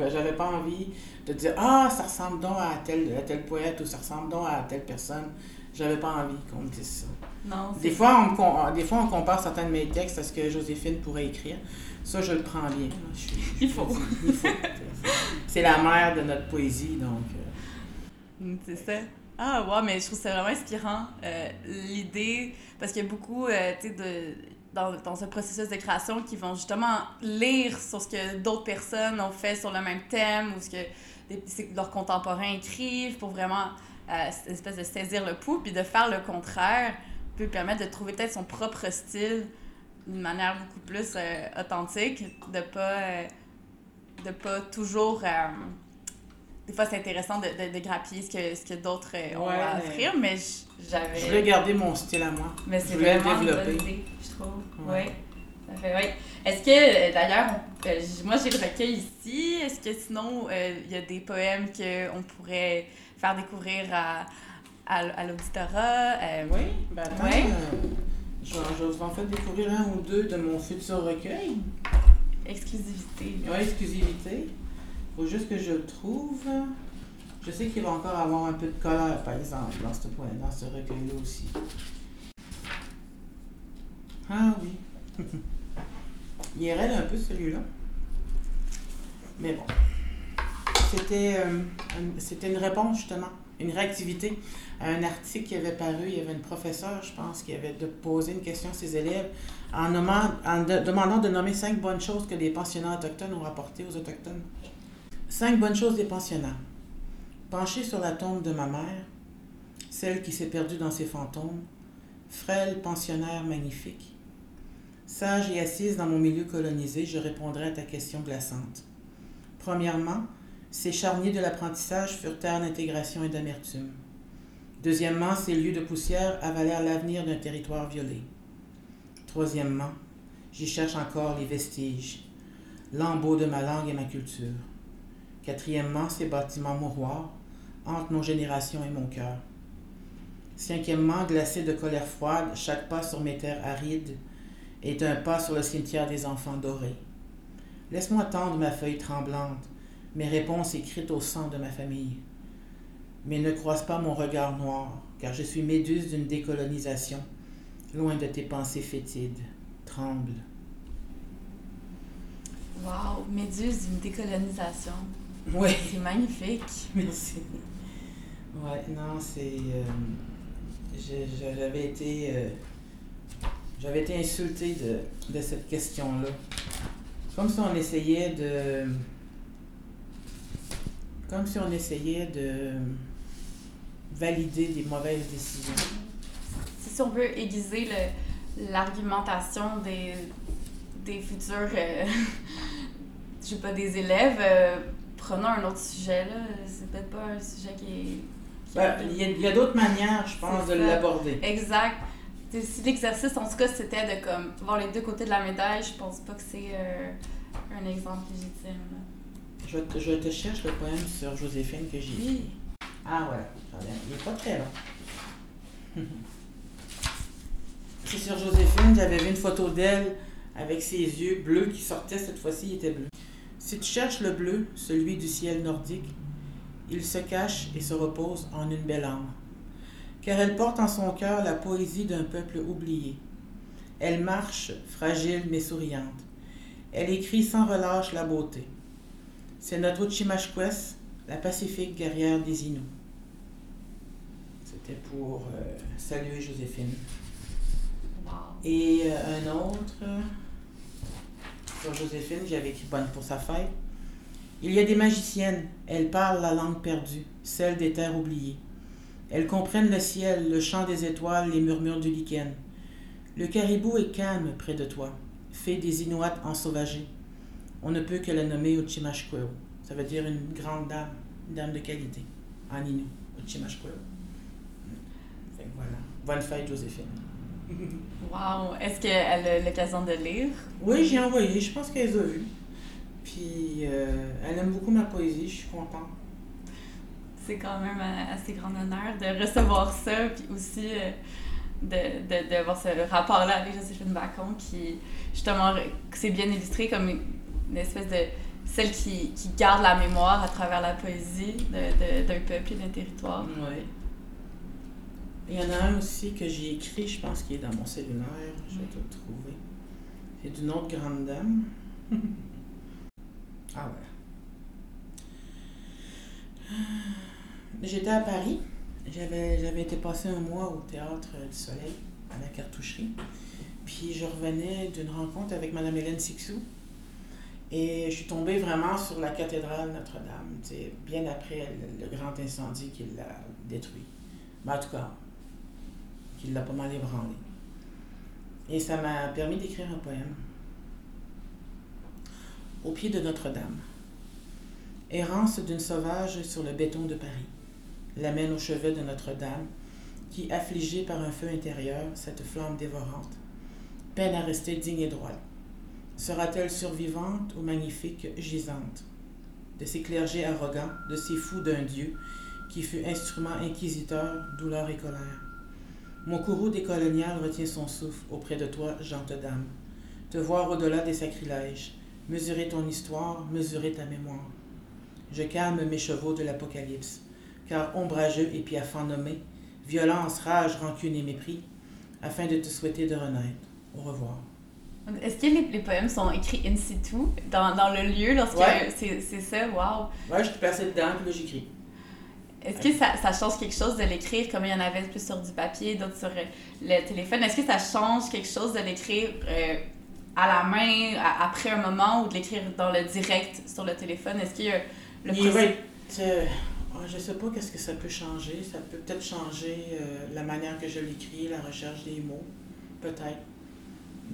J'avais, pas envie de dire Ah, ça ressemble donc à tel, à tel poète ou ça ressemble donc à telle personne. J'avais pas envie qu'on me dise ça. Non, Des fois, on, des fois, on compare certains de mes textes à ce que Joséphine pourrait écrire. Ça, je le prends bien. Je suis- je Il faut. [laughs] C'est la mère de notre poésie, donc. euh, C'est ça. Ah, ouais, mais je trouve ça vraiment inspirant. euh, L'idée, parce qu'il y a beaucoup, euh, tu sais, dans, dans ce processus de création qui vont justement lire sur ce que d'autres personnes ont fait sur le même thème ou ce que c'est- leurs contemporains écrivent pour vraiment euh, espèce de saisir le pouls, puis de faire le contraire peut permettre de trouver peut-être son propre style d'une manière beaucoup plus euh, authentique, de pas, de pas toujours. Des fois, c'est intéressant de, de, de grappiller ce que, ce que d'autres euh, ont Ouais, à offrir, mais j'avais. Je voulais garder mon style à moi. Mais c'est vraiment une bonne développer. idée, je trouve. Oui. Ouais. Ça fait, ouais. Est-ce que, euh, d'ailleurs, euh, moi j'ai le recueil ici. Est-ce que sinon, euh, il y a des poèmes qu'on pourrait faire découvrir à, à, à l'auditorat? Euh, Oui, ben attends. Ouais. je, vais, je vais vous en faire découvrir un ou deux de mon futur recueil. Exclusivité. Oui, exclusivité. Faut juste que je le trouve. Je sais qu'il va encore avoir un peu de colère, par exemple, dans ce, point, dans ce recueil-là aussi. Ah oui. [laughs] Il est raide un peu celui-là. Mais bon. C'était euh, c'était une réponse justement, une réactivité à un article qui avait paru. Il y avait une professeure, je pense, qui avait posé une question à ses élèves en, nommant, en de- demandant de nommer cinq bonnes choses que les pensionnats autochtones ont rapportées aux Autochtones. Cinq bonnes choses des pensionnats. Penché sur la tombe de ma mère, celle qui s'est perdue dans ses fantômes, frêle pensionnaire magnifique. Sage et assise dans mon milieu colonisé, je répondrai à ta question glaçante. Premièrement, ces charniers de l'apprentissage furent terre d'intégration et d'amertume. Deuxièmement, ces lieux de poussière avalèrent l'avenir d'un territoire violé. Troisièmement, j'y cherche encore les vestiges, lambeaux de ma langue et ma culture. Quatrièmement, ces bâtiments mouroirs hantent nos générations et mon cœur. Cinquièmement, glacé de colère froide, chaque pas sur mes terres arides est un pas sur le cimetière des enfants dorés. Laisse-moi tendre ma feuille tremblante, mes réponses écrites au sang de ma famille. Mais ne croise pas mon regard noir, car je suis méduse d'une décolonisation, loin de tes pensées fétides. Tremble. Wow, Méduse d'une décolonisation. Oui. C'est magnifique. Merci. Ouais, non, c'est. euh, j'avais été. euh, j'avais été insultée de, de cette question-là. Comme si on essayait de. Comme si on essayait de valider des mauvaises décisions. Si on veut aiguiser l'argumentation des, des futurs, euh, [laughs] je sais pas, des élèves, euh, prenons un autre sujet, là. C'est peut-être pas un sujet qui est. Ben, Il y a, d'autres manières, je pense, de l'aborder. Exact. Si l'exercice, en tout cas, c'était de comme voir les deux côtés de la médaille, je pense pas que c'est euh, un exemple légitime. Je, te- je te cherche le poème sur Joséphine que j'ai écrit. Ah ouais, attendez, il est pas très long. [laughs] C'est sur Joséphine, j'avais vu une photo d'elle avec ses yeux bleus qui sortaient, cette fois-ci il était bleu. Si tu cherches le bleu, celui du ciel nordique, il se cache et se repose en une belle âme. Car elle porte en son cœur la poésie d'un peuple oublié. Elle marche, fragile mais souriante. Elle écrit sans relâche la beauté. C'est notre Uchimashquess, la pacifique guerrière des Inuits. C'était pour euh, saluer Joséphine. Wow. Et euh, un autre, sur Joséphine, j'avais écrit Bonne pour sa fête. Il y a des magiciennes, elles parlent la langue perdue, celle des terres oubliées. Elles comprennent le ciel, le chant des étoiles, les murmures du lichen. Le caribou est calme près de toi, fait des Inuits ensauvagés. On ne peut que la nommer Uchimashqueo. Ça veut dire une grande dame, une dame de qualité, en que voilà. Bonne fête, Joséphine. Wow. Est-ce qu'elle a l'occasion de lire? Oui, j'ai envoyé. Je pense qu'elle les a vus. Puis, euh, elle aime beaucoup ma poésie. Je suis contente. C'est quand même un assez grand honneur de recevoir ça, puis aussi euh, de, de, ce rapport-là avec Joséphine Bacon qui, justement, c'est bien illustré comme une, une espèce de. celle qui, qui garde la mémoire à travers la poésie de- de- d'un peuple et d'un territoire. Oui. Il y en a un aussi que j'ai écrit, je pense qu'il est dans mon cellulaire. Je vais te le trouver. C'est d'une autre grande dame. [laughs] ah, voilà. J'étais à Paris. J'avais, j'avais été passer un mois au Théâtre du Soleil, à la cartoucherie. Puis je revenais d'une rencontre avec Mme Hélène Sixou. Et je suis tombée vraiment sur la cathédrale Notre-Dame, bien après le, le grand incendie qui l'a détruit. Mais en tout cas, qui l'a pas mal ébranlé. Et ça m'a permis d'écrire un poème. Au pied de Notre-Dame. Errance d'une sauvage sur le béton de Paris. L'amène au chevet de Notre-Dame, qui, affligée par un feu intérieur, cette flamme dévorante, peine à rester digne et droite. Sera-t-elle survivante ou magnifique gisante? De ces clergés arrogants, de ces fous d'un Dieu qui fut instrument inquisiteur, douleur et colère. Mon courroux décolonial retient son souffle auprès de toi, gente dame. Te voir au-delà des sacrilèges, mesurer ton histoire, mesurer ta mémoire. Je calme mes chevaux de l'apocalypse, car ombrageux et piaffant nommé, violence, rage, rancune et mépris, afin de te souhaiter de renaître. Au revoir. Est-ce que les, les poèmes sont écrits in situ, dans, dans le lieu, lorsque Ouais. c'est ça? Wow! Ouais, je suis passé dedans, puis là, j'écris. Est-ce que ça, ça change quelque chose de l'écrire comme il y en avait plus sur du papier, d'autres sur euh, le téléphone? Est-ce que ça change quelque chose de l'écrire euh, à la main à- après un moment ou de l'écrire dans le direct sur le téléphone? Est-ce qu'il y a le Il va être, euh, ah, je sais pas qu'est-ce que ça peut changer. Ça peut peut-être changer euh, la manière que je l'écris, la recherche des mots. Peut-être.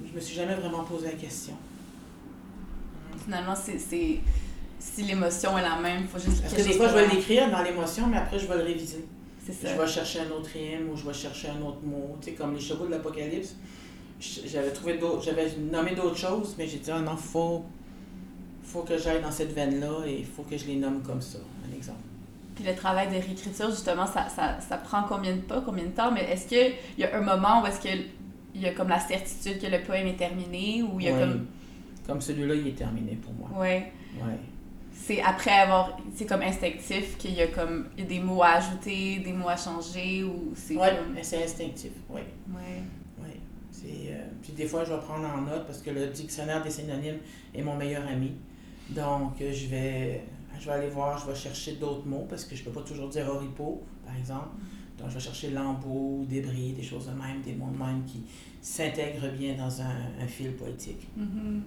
Je me suis jamais vraiment posé la question. Finalement, c'est- si l'émotion est la même, il faut juste Parce que que des fois, je vais l'écrire dans l'émotion, mais après, je vais le réviser. C'est Je ça. vais chercher un autre rime ou je vais chercher un autre mot. Tu sais, comme les chevaux de l'Apocalypse, j'avais trouvé d'autres, j'avais nommé d'autres choses, mais j'ai dit, ah non, faut, faut que j'aille dans cette veine-là et il faut que je les nomme comme ça, un exemple. Puis le travail de réécriture, justement, ça, ça, ça prend combien de pas, combien de temps? Mais est-ce qu'il y a un moment où est-ce que il y a comme la certitude que le poème est terminé ou il y a comme... Comme celui-là, il est terminé pour moi. Ouais. Ouais. C'est après avoir... C'est comme instinctif qu'il y a comme des mots à ajouter, des mots à changer ou c'est Ouais, comme... c'est instinctif, oui. Ouais. Oui. C'est, euh, puis des fois, je vais prendre en note parce que le dictionnaire des synonymes est mon meilleur ami. Donc, euh, je vais, je vais aller voir, je vais chercher d'autres mots parce que je peux pas toujours dire oripeau, par exemple. Donc, je vais chercher lambeau, débris, des choses de même, des mots de même qui s'intègrent bien dans un, un fil poétique. Mhm.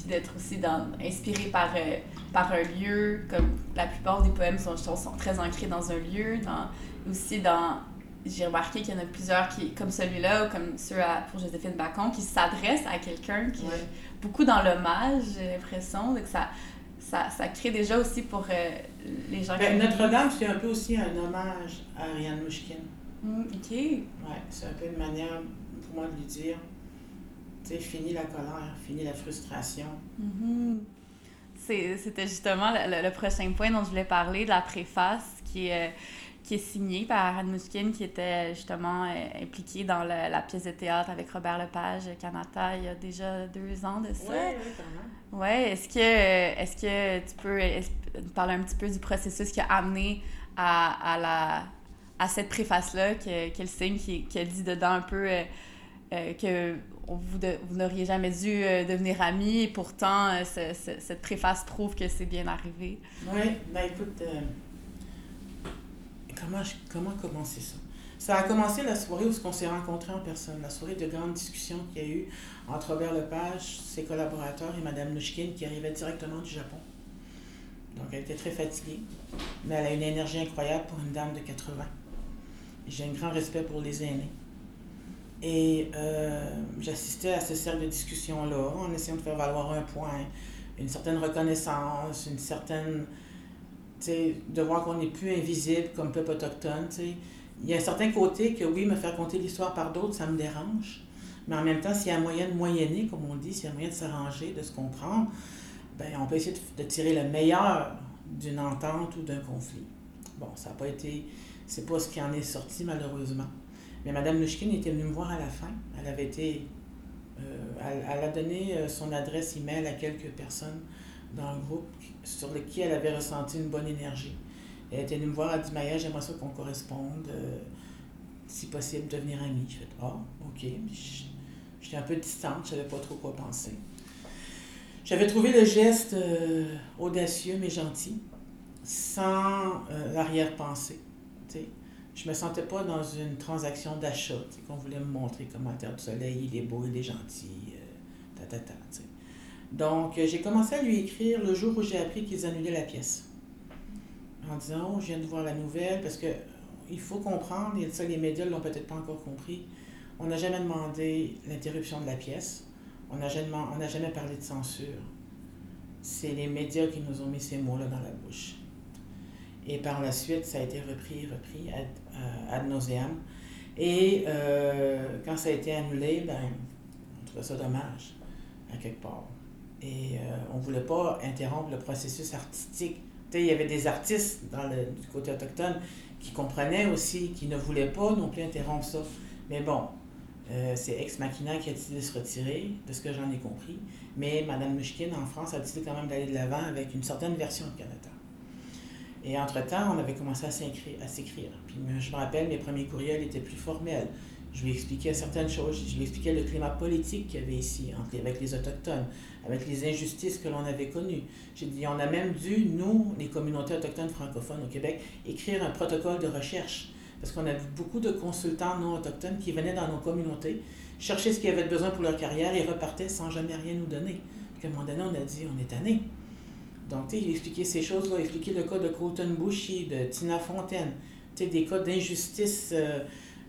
Puis d'être aussi dans, inspiré par, euh, par un lieu, comme la plupart des poèmes sont, sont, sont très ancrés dans un lieu, dans, aussi dans... J'ai remarqué qu'il y en a plusieurs qui, comme celui-là, ou comme ceux à, pour Joséphine Bacon, qui s'adressent à quelqu'un qui Ouais. est beaucoup dans l'hommage, j'ai l'impression, donc ça, ça, ça crée déjà aussi pour euh, les gens Ben, qui... Notre-Dame, c'est un peu aussi un hommage à Ariane Mouchkine. Mm, OK. Ouais, c'est un peu une manière pour moi de lui dire, tu sais, fini la colère, fini la frustration. C'est- C'était justement le, le- le prochain point dont je voulais parler, de la préface qui est, euh, qui est signée par Anne Mouchkine, qui était justement euh, impliquée dans le- la pièce de théâtre avec Robert Lepage, Canada, il y a déjà deux ans de ça. Quand même. Ouais, est-ce que, est-ce que tu peux parler un petit peu du processus qui a amené à, à, la, à cette préface-là, que- qu'elle signe, qui, qu'elle dit dedans un peu euh, euh, que vous, n'auriez jamais dû euh, devenir amis, et pourtant, euh, ce- ce- cette préface prouve que c'est bien arrivé. Oui, ben écoute, euh, comment, comment commencer ça? Ça a commencé la soirée où on s'est rencontrés en personne, la soirée de grande discussion qu'il y a eu entre Robert Lepage, ses collaborateurs et Mme Lushkin qui arrivait directement du Japon. Donc elle était très fatiguée, mais elle a une énergie incroyable pour une dame de 80. J'ai un grand respect pour les aînés. Et euh, j'assistais à ce cercle de discussion-là en essayant de faire valoir un point, une certaine reconnaissance, une certaine. De voir qu'on n'est plus invisible comme peuple autochtone. tu sais. Il y a un certain côté que, oui, me faire conter l'histoire par d'autres, ça me dérange. Mais en même temps, s'il y a un moyen de moyenner, comme on dit, s'il y a un moyen de s'arranger, de se comprendre, ben, on peut essayer de, de tirer le meilleur d'une entente ou d'un conflit. Bon, ça n'a pas été. C'est pas ce qui en est sorti, malheureusement. Mais Mme Lushkin était venue me voir à la fin. Elle avait été. euh, elle, a donné euh, son adresse email à quelques personnes dans le groupe qui- sur lesquelles elle avait ressenti une bonne énergie. Elle était venue me voir, elle a dit Maya, j'aimerais ça qu'on corresponde, euh, si possible, devenir amie. Je Ah, ok. J'étais un peu distante, je savais pas trop quoi penser. J'avais trouvé le geste audacieux mais gentil, sans l'arrière-pensée. Je me sentais pas dans une transaction d'achat, qu'on voulait me montrer comme à Terre du Soleil, il est beau, il est gentil, euh. Donc, euh, j'ai commencé à lui écrire le jour où j'ai appris qu'ils annulaient la pièce. En disant, je viens de voir la nouvelle, parce que euh, il faut comprendre, et ça, les médias ne l'ont peut-être pas encore compris, on n'a jamais demandé l'interruption de la pièce, on n'a jamais, on n'a jamais parlé de censure. C'est les médias qui nous ont mis ces mots-là dans la bouche. Et par la suite, ça a été repris, repris ad, euh, ad nauseam. Et euh, quand ça a été annulé, ben, on trouvait ça dommage, à quelque part. Et euh, on ne voulait pas interrompre le processus artistique. Il y avait des artistes du côté autochtone qui comprenaient aussi, qui ne voulaient pas non plus interrompre ça. Mais bon, c'est Ex Machina qui a décidé de se retirer, de ce que j'en ai compris. Mais Mme Mushkin, en France, a décidé quand même d'aller de l'avant avec une certaine version de Canada. Et entre-temps, on avait commencé à s'écrire. Puis je me rappelle, mes premiers courriels étaient plus formels. Je lui expliquais certaines choses. Je lui expliquais le climat politique qu'il y avait ici, avec les Autochtones, avec les injustices que l'on avait connues. J'ai dit, on a même dû, nous, les communautés autochtones francophones au Québec, écrire un protocole de recherche. Parce qu'on a vu beaucoup de consultants non autochtones qui venaient dans nos communautés, chercher ce qu'ils avaient besoin pour leur carrière et repartaient sans jamais rien nous donner. Puis à un moment donné, on a dit, on est tanné. Donc, tu sais, il a expliqué ces choses-là, il a expliqué le cas de Colton Bushy, de Tina Fontaine, des cas d'injustice euh,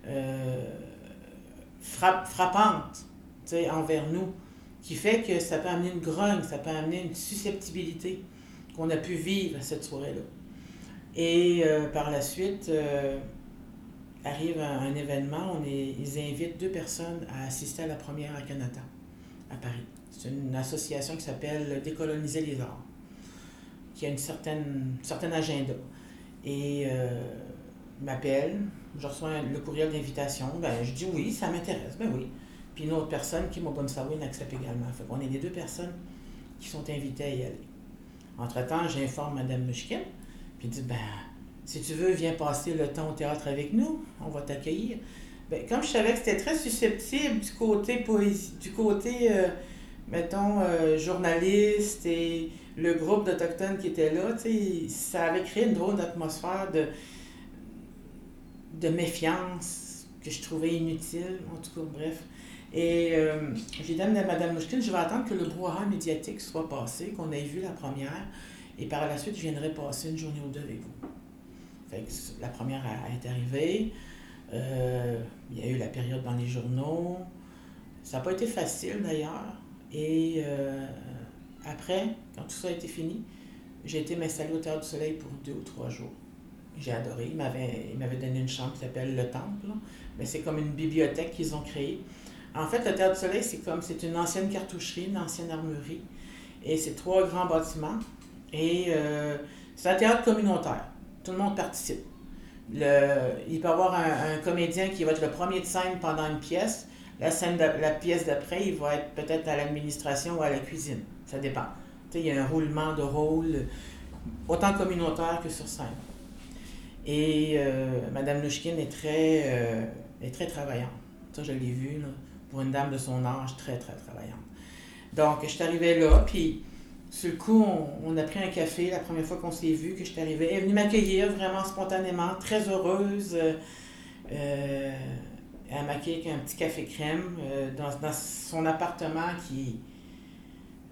euh, frapp- frappante, envers nous, qui fait que ça peut amener une grogne, ça peut amener une susceptibilité qu'on a pu vivre à cette soirée-là. Et euh, par la suite, arrive un, un événement, on est, ils invitent deux personnes à assister à la première à Canada, à Paris. C'est une association qui s'appelle Décoloniser les arts qui a une certaine, certain agenda. Et euh, m'appelle, je reçois le courriel d'invitation, ben, je dis oui, ça m'intéresse, ben oui. Puis une autre personne qui, mon bonne Sawin, accepte également. Fait qu'on est les deux personnes qui sont invitées à y aller. Entre-temps, j'informe Mme Mushkin, puis dit, ben, si tu veux, viens passer le temps au théâtre avec nous, on va t'accueillir. Ben, comme je savais que c'était très susceptible du côté poésie, du côté, euh, mettons, euh, journaliste et le groupe d'Autochtones qui était là, ça avait créé une drôle d'atmosphère de, de méfiance que je trouvais inutile, en tout cas, bref. Et euh, j'ai dit à Mme Mouchkin, je vais attendre que le brouhaha médiatique soit passé, qu'on ait vu la première, et par la suite, je viendrai passer une journée ou deux avec vous. Fait que la première est arrivée, euh, il y a eu la période dans les journaux, ça n'a pas été facile d'ailleurs, et euh, après, quand tout ça a été fini, j'ai été m'installer au Théâtre du Soleil pour deux ou trois jours. J'ai adoré. Ils m'avaient, donné une chambre qui s'appelle Le Temple. Mais c'est comme une bibliothèque qu'ils ont créée. En fait, le Théâtre du Soleil, c'est comme, c'est une ancienne cartoucherie, une ancienne armurerie. Et c'est trois grands bâtiments. Et euh, c'est un théâtre communautaire. Tout le monde participe. Il peut y avoir un, un comédien qui va être le premier de scène pendant une pièce. La, pièce d'après, il va être peut-être à l'administration ou à la cuisine. Ça dépend. Il y a un roulement de rôle, autant communautaire que sur scène. Et euh, Madame est très, euh, est très travaillante. Ça, je l'ai vu, pour une dame de son âge, très, très travaillante. Donc, je suis arrivée là, puis sur le coup, on, a pris un café la première fois qu'on s'est vu, que je suis arrivée. Elle est venue m'accueillir vraiment spontanément, très heureuse. Euh, euh, elle m'a accueilli avec un petit café crème euh, dans, son appartement qui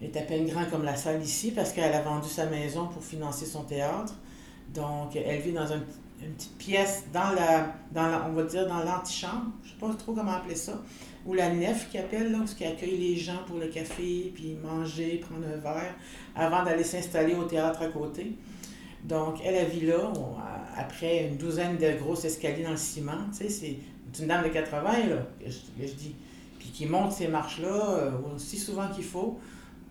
est à peine grand comme la salle ici parce qu'elle a vendu sa maison pour financer son théâtre. Donc, elle vit dans un- une petite pièce dans la, dans la, on va dire, dans l'antichambre, je sais pas trop comment appeler ça, ou la nef qui appelle, là, où qui accueille les gens pour le café, puis manger, prendre un verre, avant d'aller s'installer au théâtre à côté. Donc, elle, elle vit là, a- après une douzaine de grosses escaliers dans le ciment, tu sais, c'est une dame de 80, là, que je, dis, puis qui monte ces marches-là euh, aussi souvent qu'il faut,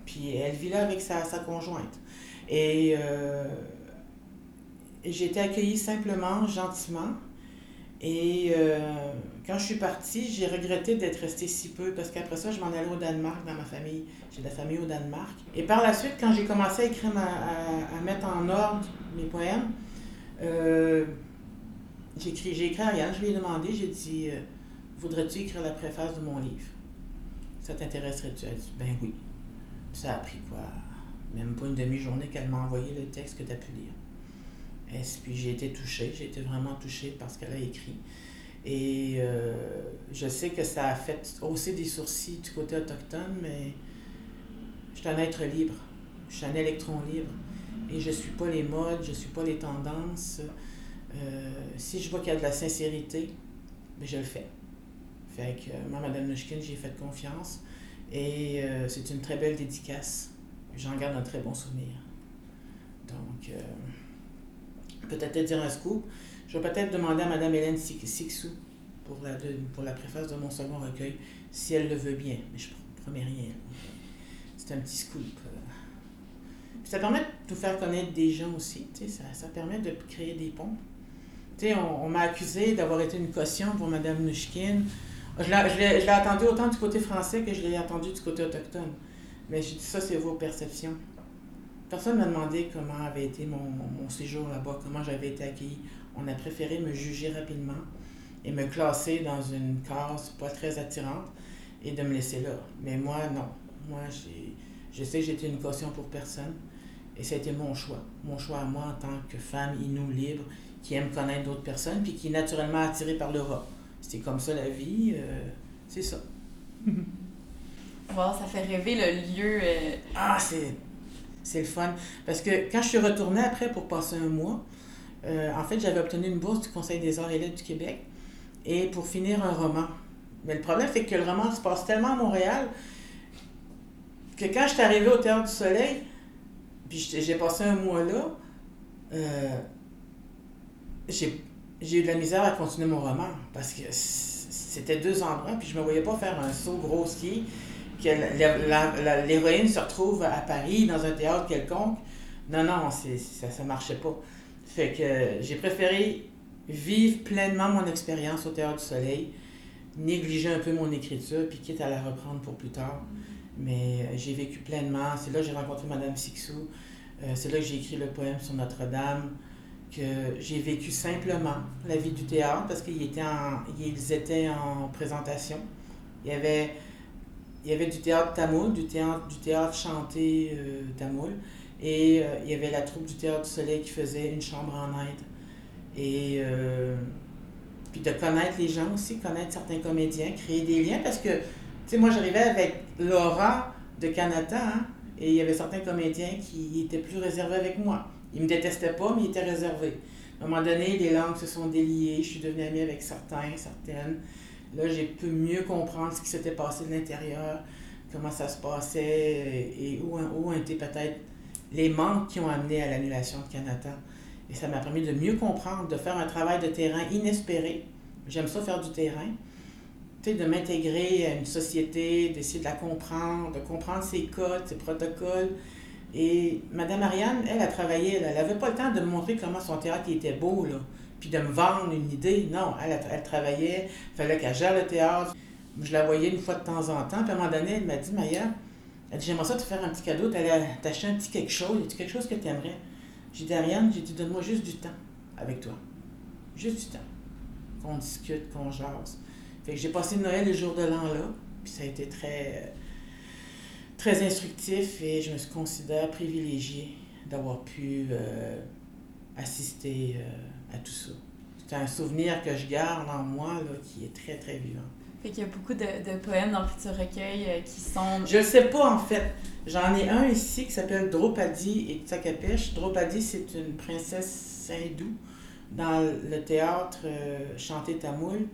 puis elle vit là avec sa, sa conjointe. Et euh, j'ai été accueillie simplement, gentiment. Et euh, quand je suis partie, j'ai regretté d'être restée si peu parce qu'après ça, je m'en allais au Danemark dans ma famille. J'ai de la famille au Danemark. Et par la suite, quand j'ai commencé à écrire, ma- à mettre en ordre mes poèmes, euh, j'ai écrit, à Ariane, je lui ai demandé, j'ai dit euh, Voudrais-tu écrire la préface de mon livre? Ça t'intéresserait-tu? Elle a dit Ben oui. Ça a pris quoi? Même pas une demi-journée qu'elle m'a envoyé le texte que tu as pu lire. Et puis j'ai été touchée, j'ai été vraiment touchée par ce qu'elle a écrit. Et euh, je sais que ça a fait hausser des sourcils du côté autochtone, mais je suis un être libre. Je suis un électron libre. Et je ne suis pas les modes, je ne suis pas les tendances. Euh, si je vois qu'il y a de la sincérité, ben, je le fais. Fait que euh, moi, Madame Nushkin, j'ai fait confiance. Et euh, c'est une très belle dédicace. J'en garde un très bon souvenir. Donc, peut-être dire un scoop. Je vais peut-être demander à Madame Hélène Sixou pour la, pour la préface de mon second recueil, si elle le veut bien. Mais je ne promets rien. C'est un petit scoop. Ça permet de nous faire connaître des gens aussi. Ça, ça permet de créer des ponts. On, on m'a accusé d'avoir été une caution pour Madame Nushkin. Je l'ai- attendu autant du côté français que je l'ai attendu du côté autochtone. Mais j'ai dit ça, c'est vos perceptions. Personne ne m'a demandé comment avait été mon, mon- séjour là-bas, comment j'avais été accueillie. On a préféré me juger rapidement et me classer dans une case pas très attirante et de me laisser là. Mais moi, non. Moi, je sais que j'étais une caution pour personne et ça a été mon choix. Mon choix à moi en tant que femme inoue libre qui aime connaître d'autres personnes puis qui est naturellement attirée par le rat. C'est comme ça la vie, euh, c'est ça. [laughs] Wow, ça fait rêver le lieu. euh, Ah, c'est, c'est le fun. Parce que quand je suis retournée après pour passer un mois, euh, en fait, j'avais obtenu une bourse du Conseil des arts et lettres du Québec et pour finir un roman. Mais le problème, c'est que le roman se passe tellement à Montréal que quand je suis arrivée au Théâtre du Soleil, puis j'ai passé un mois là, euh, j'ai, eu de la misère à continuer mon roman parce que c'était deux endroits, puis je me voyais pas faire un saut grossier que l'héroïne se retrouve à Paris dans un théâtre quelconque. Non, non, ça ne marchait pas. Fait que j'ai préféré vivre pleinement mon expérience au Théâtre du Soleil, négliger un peu mon écriture, puis quitte à la reprendre pour plus tard. Mais euh, j'ai vécu pleinement. C'est là que j'ai rencontré Madame Sixou. Euh, c'est là que j'ai écrit le poème sur Notre-Dame. Que j'ai vécu simplement la vie du théâtre parce qu'ils étaient en, ils étaient en présentation. Il y avait il y avait du théâtre tamoul, du théâtre, du théâtre chanté euh, tamoul, et il y avait la troupe du Théâtre du Soleil qui faisait une chambre en aide. Et puis de connaître les gens aussi, connaître certains comédiens, créer des liens, parce que, tu sais, moi j'arrivais avec l'aura de Canada, hein, et il y avait certains comédiens qui étaient plus réservés avec moi. Ils me détestaient pas, mais ils étaient réservés. À un moment donné, les langues se sont déliées, je suis devenue amie avec certains, certaines. Là, j'ai pu mieux comprendre ce qui s'était passé de l'intérieur, comment ça se passait et où, où été peut-être les manques qui ont amené à l'annulation de Canada. Et ça m'a permis de mieux comprendre, de faire un travail de terrain inespéré. J'aime ça faire du terrain. De m'intégrer à une société, d'essayer de la comprendre, de comprendre ses codes, ses protocoles. Et Madame Ariane, elle a travaillé, elle n'avait pas le temps de me montrer comment son théâtre était beau, là, puis de me vendre une idée. Non, elle, travaillait, il fallait qu'elle gère le théâtre. Je la voyais une fois de temps en temps, puis à un moment donné, elle m'a dit, Maya, elle dit, j'aimerais ça te faire un petit cadeau, t'acheter un petit quelque chose, y quelque chose que tu aimerais? J'ai dit, Ariane, j'ai dit, donne-moi juste du temps avec toi. Juste du temps. Qu'on discute, qu'on jase. Fait que j'ai passé Noël le jour de l'an là, puis ça a été très, très instructif et je me suis considère privilégiée d'avoir pu euh, assister euh, à tout ça. C'est un souvenir que je garde en moi là, qui est très, très vivant. Fait qu'il y a beaucoup de, de poèmes dans le futur recueil euh, qui sont. Je ne sais pas en fait. J'en ai un ici qui s'appelle Draupadi et Tsakapesh. Draupadi, c'est une princesse hindoue dans le théâtre chanté tamoul.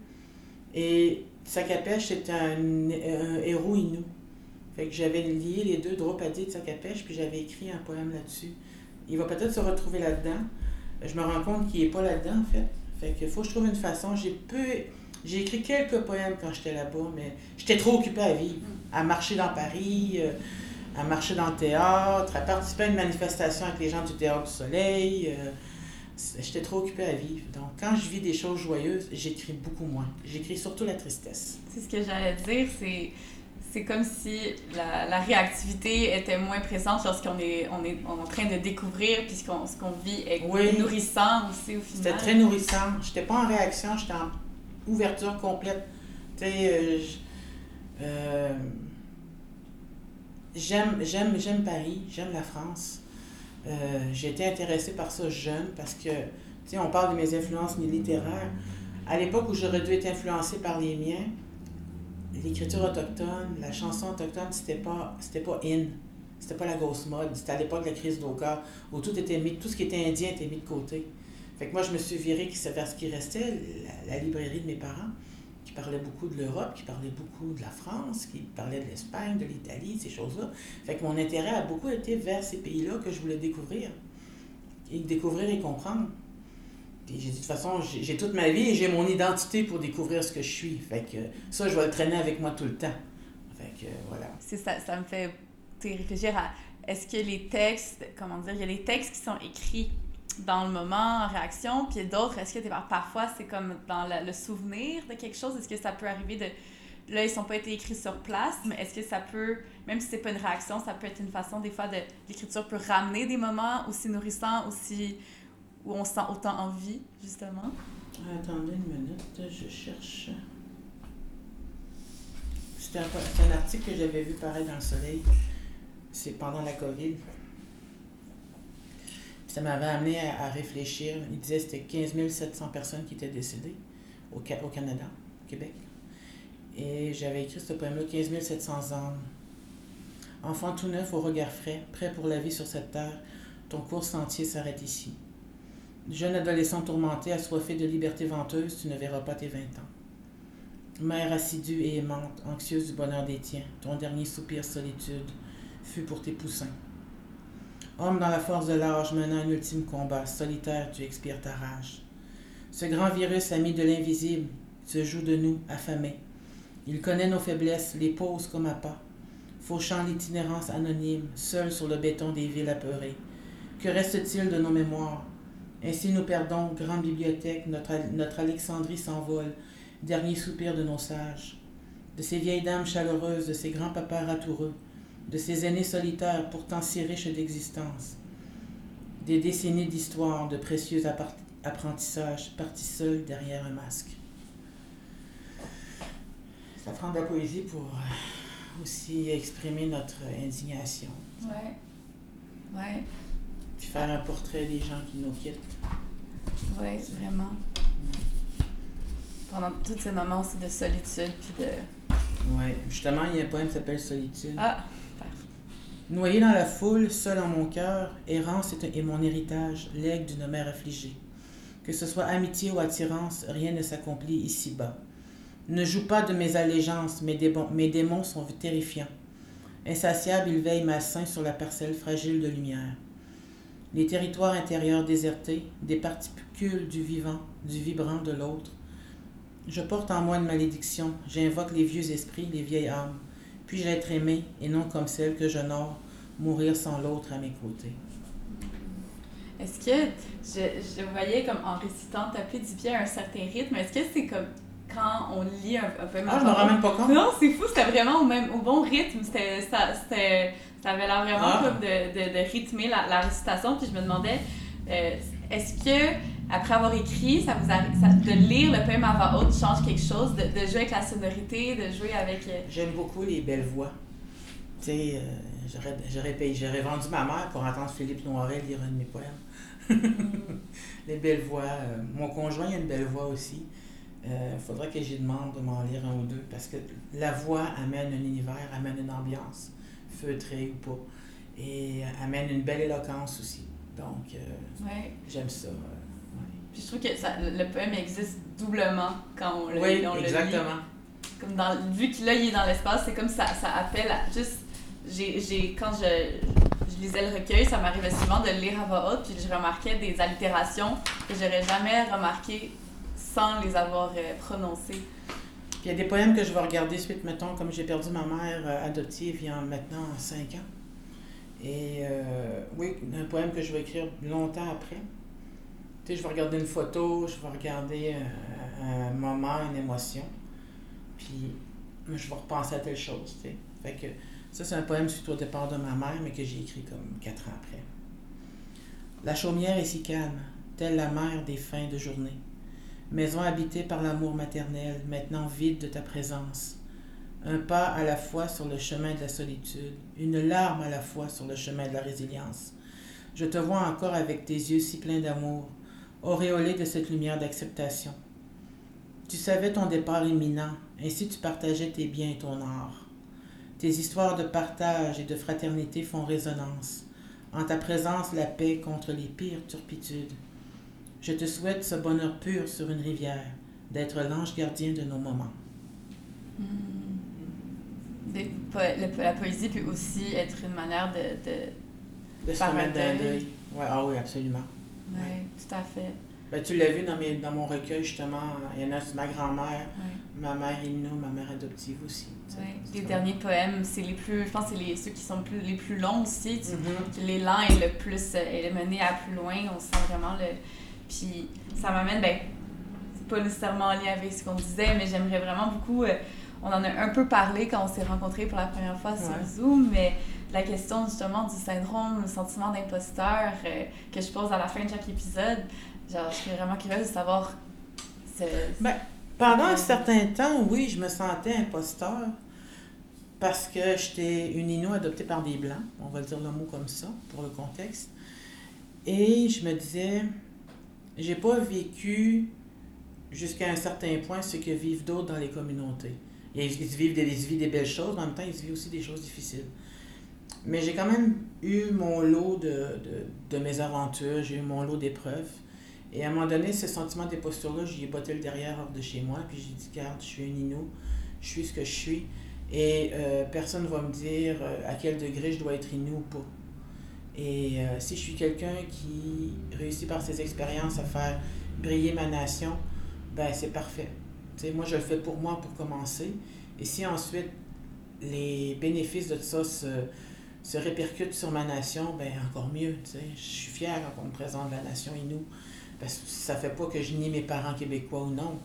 Et Tsakapesh, c'est un, héros inou. Fait que j'avais lié les deux, Draupadi et Tsakapesh, puis j'avais écrit un poème là-dessus. Il va peut-être se retrouver là-dedans. Je me rends compte qu'il n'est pas là-dedans, en fait. Fait qu'il faut que je trouve une façon. J'ai j'ai écrit quelques poèmes quand j'étais là-bas, mais j'étais trop occupée à vivre, à marcher dans Paris, euh, à marcher dans le théâtre, à participer à une manifestation avec les gens du Théâtre du Soleil. Euh, j'étais trop occupée à vivre. Donc, quand je vis des choses joyeuses, j'écris beaucoup moins. J'écris surtout la tristesse. C'est ce que j'allais dire, c'est c'est comme si la, la, réactivité était moins présente lorsqu'on est, on est en train de découvrir, puis ce qu'on vit est nourrissant aussi au final. C'était très nourrissant. Je n'étais pas en réaction, j'étais en ouverture complète. Tu sais, euh, euh, j'aime, j'aime, j'aime Paris, j'aime la France. Euh, été intéressée par ça jeune parce que, tu sais, on parle de mes influences littéraires. À l'époque où j'aurais dû être influencée par les miens, l'écriture autochtone, la chanson autochtone, c'était pas, pas in. C'était pas la grosse mode. C'était à l'époque de la crise d'Oka, où tout était mis, tout ce qui était indien était mis de côté. Fait que moi, je me suis virée vers ce qui restait, la, librairie de mes parents, parlait beaucoup de l'Europe, qui parlait beaucoup de la France, qui parlait de l'Espagne, de l'Italie, ces choses-là. Fait mon intérêt a beaucoup été vers ces pays-là que je voulais découvrir. Et découvrir et comprendre. Puis j'ai dit, de toute façon, j'ai toute ma vie et j'ai mon identité pour découvrir ce que je suis. Fait ça, je vais le traîner avec moi tout le temps. Fait que voilà. Ça, ça me fait réfléchir à est-ce que les textes, comment dire, il y a les textes qui sont écrits dans le moment en réaction, puis d'autres, est-ce que parfois c'est comme dans le, souvenir de quelque chose, est-ce que ça peut arriver de là ils sont pas été écrits sur place, mais est-ce que ça peut même si c'est pas une réaction, ça peut être une façon des fois de l'écriture peut ramener des moments aussi nourrissants, aussi où on sent autant envie justement? Attendez une minute, je cherche. C'était un, un, article que j'avais vu paraître dans le Soleil. C'est pendant la COVID ça m'avait amené à, réfléchir. Il disait que c'était 15 700 personnes qui étaient décédées au, Canada, au Québec. Et j'avais écrit ce poème-là, 15 700 âmes. Enfant tout neuf au regard frais, prêt pour la vie sur cette terre, ton cours sentier s'arrête ici. Jeune adolescent tourmenté, assoiffé de liberté venteuse, tu ne verras pas tes vingt ans. Mère assidue et aimante, anxieuse du bonheur des tiens, ton dernier soupir solitude fut pour tes poussins. Homme dans la force de l'âge menant un ultime combat, solitaire, tu expires ta rage. Ce grand virus ami de l'invisible se joue de nous, affamés. Il connaît nos faiblesses, les pose comme à pas, fauchant l'itinérance anonyme, seul sur le béton des villes apeurées. Que reste-t-il de nos mémoires? Ainsi nous perdons, grande bibliothèque, notre, notre Alexandrie s'envole, dernier soupir de nos sages. De ces vieilles dames chaleureuses, de ces grands papas ratoureux, de ces aînés solitaires pourtant si riches d'existence. Des décennies d'histoire, de précieux apprentissages partis seuls derrière un masque. Ça prend de la poésie pour euh, aussi exprimer notre indignation. Ouais. Ouais. Puis faire un portrait des gens qui nous quittent. Oui, vraiment. Pendant tous ces moments aussi de solitude, puis de... Oui, justement, il y a un poème qui s'appelle Solitude. Ah! Noyé dans la foule, seul en mon cœur, errance est, mon héritage, legs d'une mère affligée. Que ce soit amitié ou attirance, rien ne s'accomplit ici-bas. Ne joue pas de mes allégeances, mes, démons, sont terrifiants. Insatiable, il veille malsain sur la parcelle fragile de lumière. les territoires intérieurs désertés, des particules du vivant, du vibrant de l'autre. Je porte en moi une malédiction, j'invoque les vieux esprits, les vieilles âmes. Puis-je être aimé et non comme celle que j'honore, mourir sans l'autre à mes côtés? Est-ce que je, je voyais comme en récitant taper du pied à un certain rythme, est-ce que c'est comme quand on lit un, poème Ah, je me rends même pas compte. Non, c'est fou, c'était vraiment au, même, au bon rythme. C'était, ça, c'était, ça avait l'air vraiment Ah. comme de, de, de rythmer la, la récitation. Puis je me demandais, euh, est-ce que après avoir écrit, ça vous arrive, ça- de lire le poème à voix haute change quelque chose, de, de jouer avec la sonorité, de jouer avec. euh, J'aime beaucoup les belles voix. Tu sais, euh, j'aurais, j'aurais, payé- j'aurais vendu ma mère pour entendre Philippe Noiret lire un de mes poèmes. [laughs] les belles voix. euh, mon conjoint a une belle voix aussi. Il faudrait que j'y demande de m'en lire un ou deux parce que la voix amène un univers, amène une ambiance, feutrée ou pas. Et euh, amène une belle éloquence aussi. Donc, euh, ouais. j'aime ça. Puis je trouve que ça, le poème existe doublement quand on le, Oui, on le lit. exactement. comme dans vu qu'il là il est dans l'espace c'est comme ça ça appelle à juste j'ai quand je je lisais le recueil ça m'arrivait souvent de le lire à voix haute puis je remarquais des allitérations que j'aurais jamais remarqué sans les avoir euh, prononcées Puis il y a des poèmes que je vais regarder suite, mettons, comme j'ai perdu ma mère euh, adoptive il y a maintenant 5 ans. Et euh, oui, un poème que je vais écrire longtemps après. Je vais regarder une photo, je vais regarder un, un moment, une émotion. Puis je vais repenser à telle chose. Fait que ça, c'est un poème suite au départ de ma mère, mais que j'ai écrit comme 4 ans après. La chaumière est si calme, telle la mer des fins de journée. Maison habitée par l'amour maternel, maintenant vide de ta présence. Un pas à la fois sur le chemin de la solitude, une larme à la fois sur le chemin de la résilience. Je te vois encore avec tes yeux si pleins d'amour, auréolé de cette lumière d'acceptation. Tu savais ton départ imminent, ainsi tu partageais tes biens et ton art. Tes histoires de partage et de fraternité font résonance. En ta présence, la paix contre les pires turpitudes. Je te souhaite ce bonheur pur sur une rivière, d'être l'ange gardien de nos moments. Le- la poésie peut aussi être une manière de, de... De se remettre. Ouais, ah oui, absolument. Ouais, tout à fait Ben, tu l'as vu dans, mes, dans mon recueil, justement. Il y en a sur ma grand-mère, ouais. ma mère Inno, ma mère adoptive aussi. Ouais. Les derniers poèmes, c'est les plus, je pense, que c'est les, ceux qui sont plus, les plus longs aussi. Tu, Mhm. que l'élan est le plus euh, est mené à plus loin on sent vraiment le puis ça m'amène ben c'est pas nécessairement en lien avec ce qu'on disait mais j'aimerais vraiment beaucoup euh, on en a un peu parlé quand on s'est rencontrés pour la première fois sur Ouais. Zoom mais la question justement du syndrome sentiment d'imposteur euh, que je pose à la fin de chaque épisode genre je suis vraiment curieuse de savoir ce- Ben, Pendant un certain temps, oui, je me sentais imposteur parce que j'étais une Inno adoptée par des Blancs, on va dire le mot comme ça pour le contexte. Et je me disais, j'ai pas vécu jusqu'à un certain point ce que vivent d'autres dans les communautés. Ils, ils vivent des belles choses, mais en même temps, ils vivent aussi des choses difficiles. Mais j'ai quand même eu mon lot de, de, de mésaventures, j'ai eu mon lot d'épreuves. Et à un moment donné, ce sentiment d'imposture-là, j'y ai botté le derrière hors de chez moi, puis j'ai dit, garde, je suis un Inou, je suis ce que je suis, et euh, personne ne va me dire euh, à quel degré je dois être Inou ou pas. Et euh, si je suis quelqu'un qui réussit par ses expériences à faire briller ma nation, ben c'est parfait. Moi, je le fais pour moi pour commencer. Et si ensuite les bénéfices de ça se, se répercutent sur ma nation, ben encore mieux. Je suis fier quand on me présente la nation Inou. Parce que ça fait pas que je nie mes parents québécois ou non.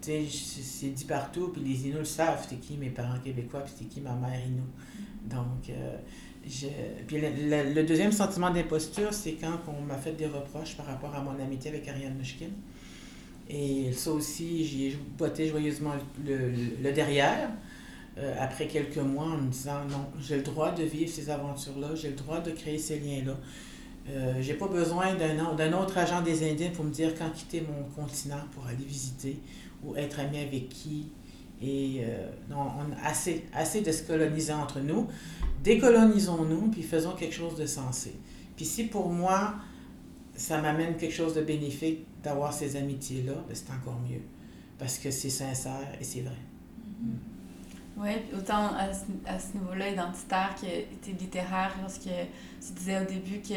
C'est dit partout, puis les Inuits le savent, c'est qui mes parents québécois, puis c'est qui ma mère Inou. Donc, euh, je... puis le, deuxième sentiment d'imposture, c'est quand on m'a fait des reproches par rapport à mon amitié avec Ariane Mushkin. Et ça aussi, j'y ai botté joyeusement le derrière, euh, après quelques mois, en me disant non, j'ai le droit de vivre ces aventures-là, j'ai le droit de créer ces liens-là. Euh, j'ai pas besoin d'un au- d'un autre agent des Indiens pour me dire quand quitter mon continent pour aller visiter ou être ami avec qui. Et euh, non, on a assez, assez de se coloniser entre nous. Décolonisons-nous, puis faisons quelque chose de sensé. Puis si pour moi, ça m'amène quelque chose de bénéfique d'avoir ces amitiés-là, ben c'est encore mieux. Parce que c'est sincère et c'est vrai. Oui, autant à ce, niveau-là identitaire que était littéraire, lorsque tu disais au début que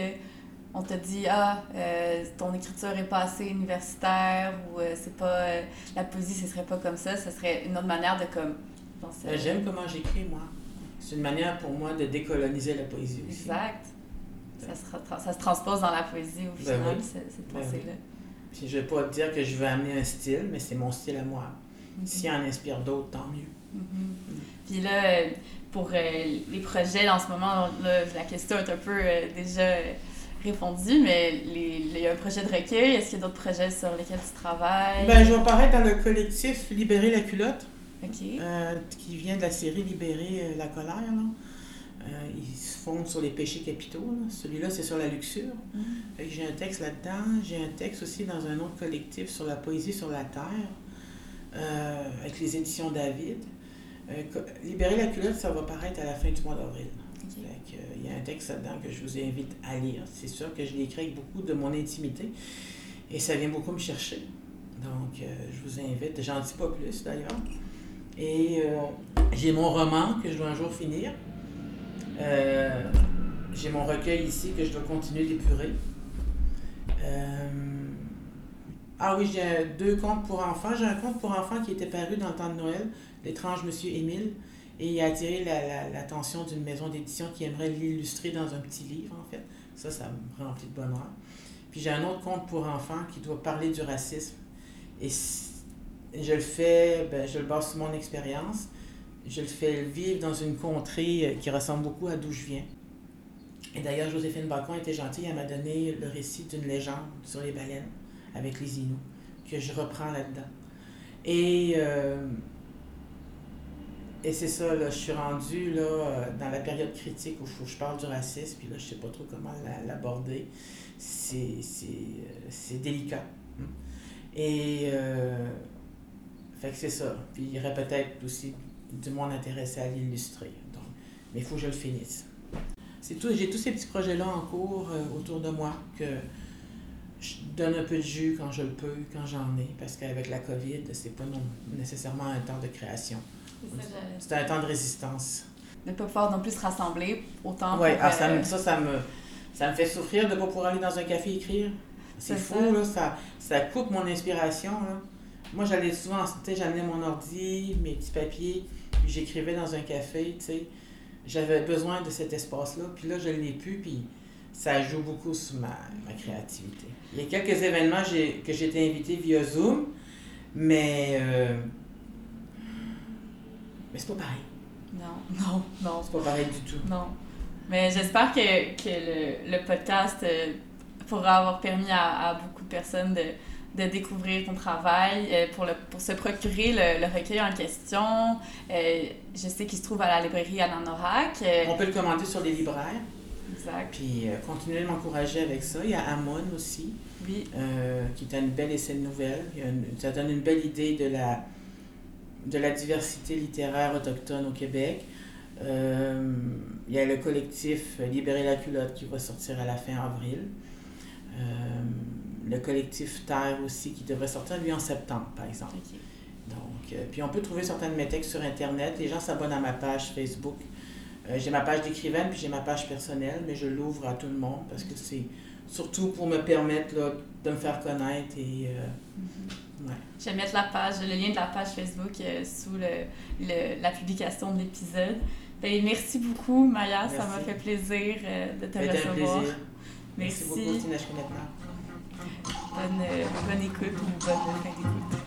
on te dit ah euh, ton écriture est pas assez universitaire ou euh, c'est pas euh, la poésie ce serait pas comme ça ce serait une autre manière de comme penser J'aime comment j'écris, moi. C'est une manière pour moi de décoloniser la poésie aussi. exact ça se, ra- ça se transpose dans la poésie au Ben final oui. cette, cette Ben oui. pensée là Puis je vais pas te dire que je veux amener un style, mais c'est mon style à moi. S'il en inspire d'autres, tant mieux. Mhm. Puis là, pour euh, les projets en ce moment, là, la question est un peu euh, déjà répondue, mais les- il y a un projet de recueil. Est-ce qu'il y a d'autres projets sur lesquels tu travailles? Ben, je vais apparaître dans le collectif Libérer la culotte, OK. euh, qui vient de la série Libérer la colère. Là. Euh, ils se fondent sur les péchés capitaux. là. Celui-là, c'est sur la luxure. Mm. J'ai un texte là-dedans. J'ai un texte aussi dans un autre collectif sur la poésie sur la terre, euh, avec les éditions David. Euh, Libérer la culotte, ça va paraître à la fin du mois d'avril. Euh, Il y a un texte là-dedans que je vous invite à lire. C'est sûr que je l'ai écrit avec beaucoup de mon intimité et ça vient beaucoup me chercher. Donc, euh, je vous invite. J'en dis pas plus d'ailleurs. Et euh, j'ai mon roman que je dois un jour finir. Euh, j'ai mon recueil ici que je dois continuer d'épurer. Ah oui, j'ai deux contes pour enfants. J'ai un conte pour enfants qui était paru dans le temps de Noël, L'étrange Monsieur Émile. Et il a attiré la- la- l'attention d'une maison d'édition qui aimerait l'illustrer dans un petit livre, en fait. Ça, ça me remplit de bonheur. Puis j'ai un autre conte pour enfants qui doit parler du racisme. Et je le fais, ben, je le base sur mon expérience. Je le fais vivre dans une contrée euh, qui ressemble beaucoup à d'où je viens. Et d'ailleurs, Joséphine Bacon était gentille, elle m'a donné le récit d'une légende sur les baleines avec les Inuits, que je reprends là-dedans. Et, euh, et c'est ça, là, je suis rendue là, dans la période critique où je parle du racisme, puis là, je sais pas trop comment la- l'aborder. C'est c'est, euh, délicat. hein. Et euh, fait que c'est ça. Puis il y aurait peut-être aussi du monde intéressé à l'illustrer. Mais il faut que je le finisse. J'ai tous ces petits projets-là en cours autour de moi que je donne un peu de jus quand je le peux, quand j'en ai, parce qu'avec la COVID, c'est pas non, nécessairement un temps de création. C'est un temps de résistance. De ne pas pouvoir non plus se rassembler autant Oui, ah, ça, euh, me- ça, ça me, ça me fait souffrir de ne pas pouvoir aller dans un café écrire. C'est fou, ça. là, ça, ça coupe mon inspiration. Là. Moi, j'allais souvent, tu sais, j'amenais mon ordi, mes petits papiers, puis j'écrivais dans un café, tu sais. J'avais besoin de cet espace-là, puis là, je ne l'ai plus, puis ça joue beaucoup sur ma, ma créativité. Il y a quelques événements que j'ai été invité via Zoom, mais, euh, mais c'est pas pareil. Non, [laughs] non, non, C'est pas pareil du tout. non. Mais j'espère que, que le, le podcast euh, pourra avoir permis à, à beaucoup de personnes de, de découvrir ton travail, euh, pour, le, pour se procurer le, le recueil en question. Je sais qu'il se trouve à la librairie Alain Norac. On peut le commander sur les libraires. Exact. Puis euh, continuer de m'encourager avec ça. Il y a Amon aussi, Oui. euh, qui est une belle essai de nouvelle. Il y a une- ça donne une belle idée de la, de la diversité littéraire autochtone au Québec. Euh, il y a le collectif Libérer la culotte qui va sortir à la fin avril. Euh, le collectif Terre aussi qui devrait sortir lui en septembre, par exemple. Donc, puis on peut trouver certains de mes textes sur Internet. Les gens s'abonnent à ma page Facebook. Euh, j'ai ma page d'écrivaine, puis j'ai ma page personnelle, mais je l'ouvre à tout le monde parce que c'est surtout pour me permettre là, de me faire connaître et euh, ouais. Je vais mettre la page, le lien de la page Facebook euh, sous le, le- la publication de l'épisode. Ben, merci beaucoup, Maya. Ça m'a Merci. fait plaisir de te un recevoir. plaisir. Merci. beaucoup, Tina. Bonne, bonne écoute ou bonne fin d'écoute.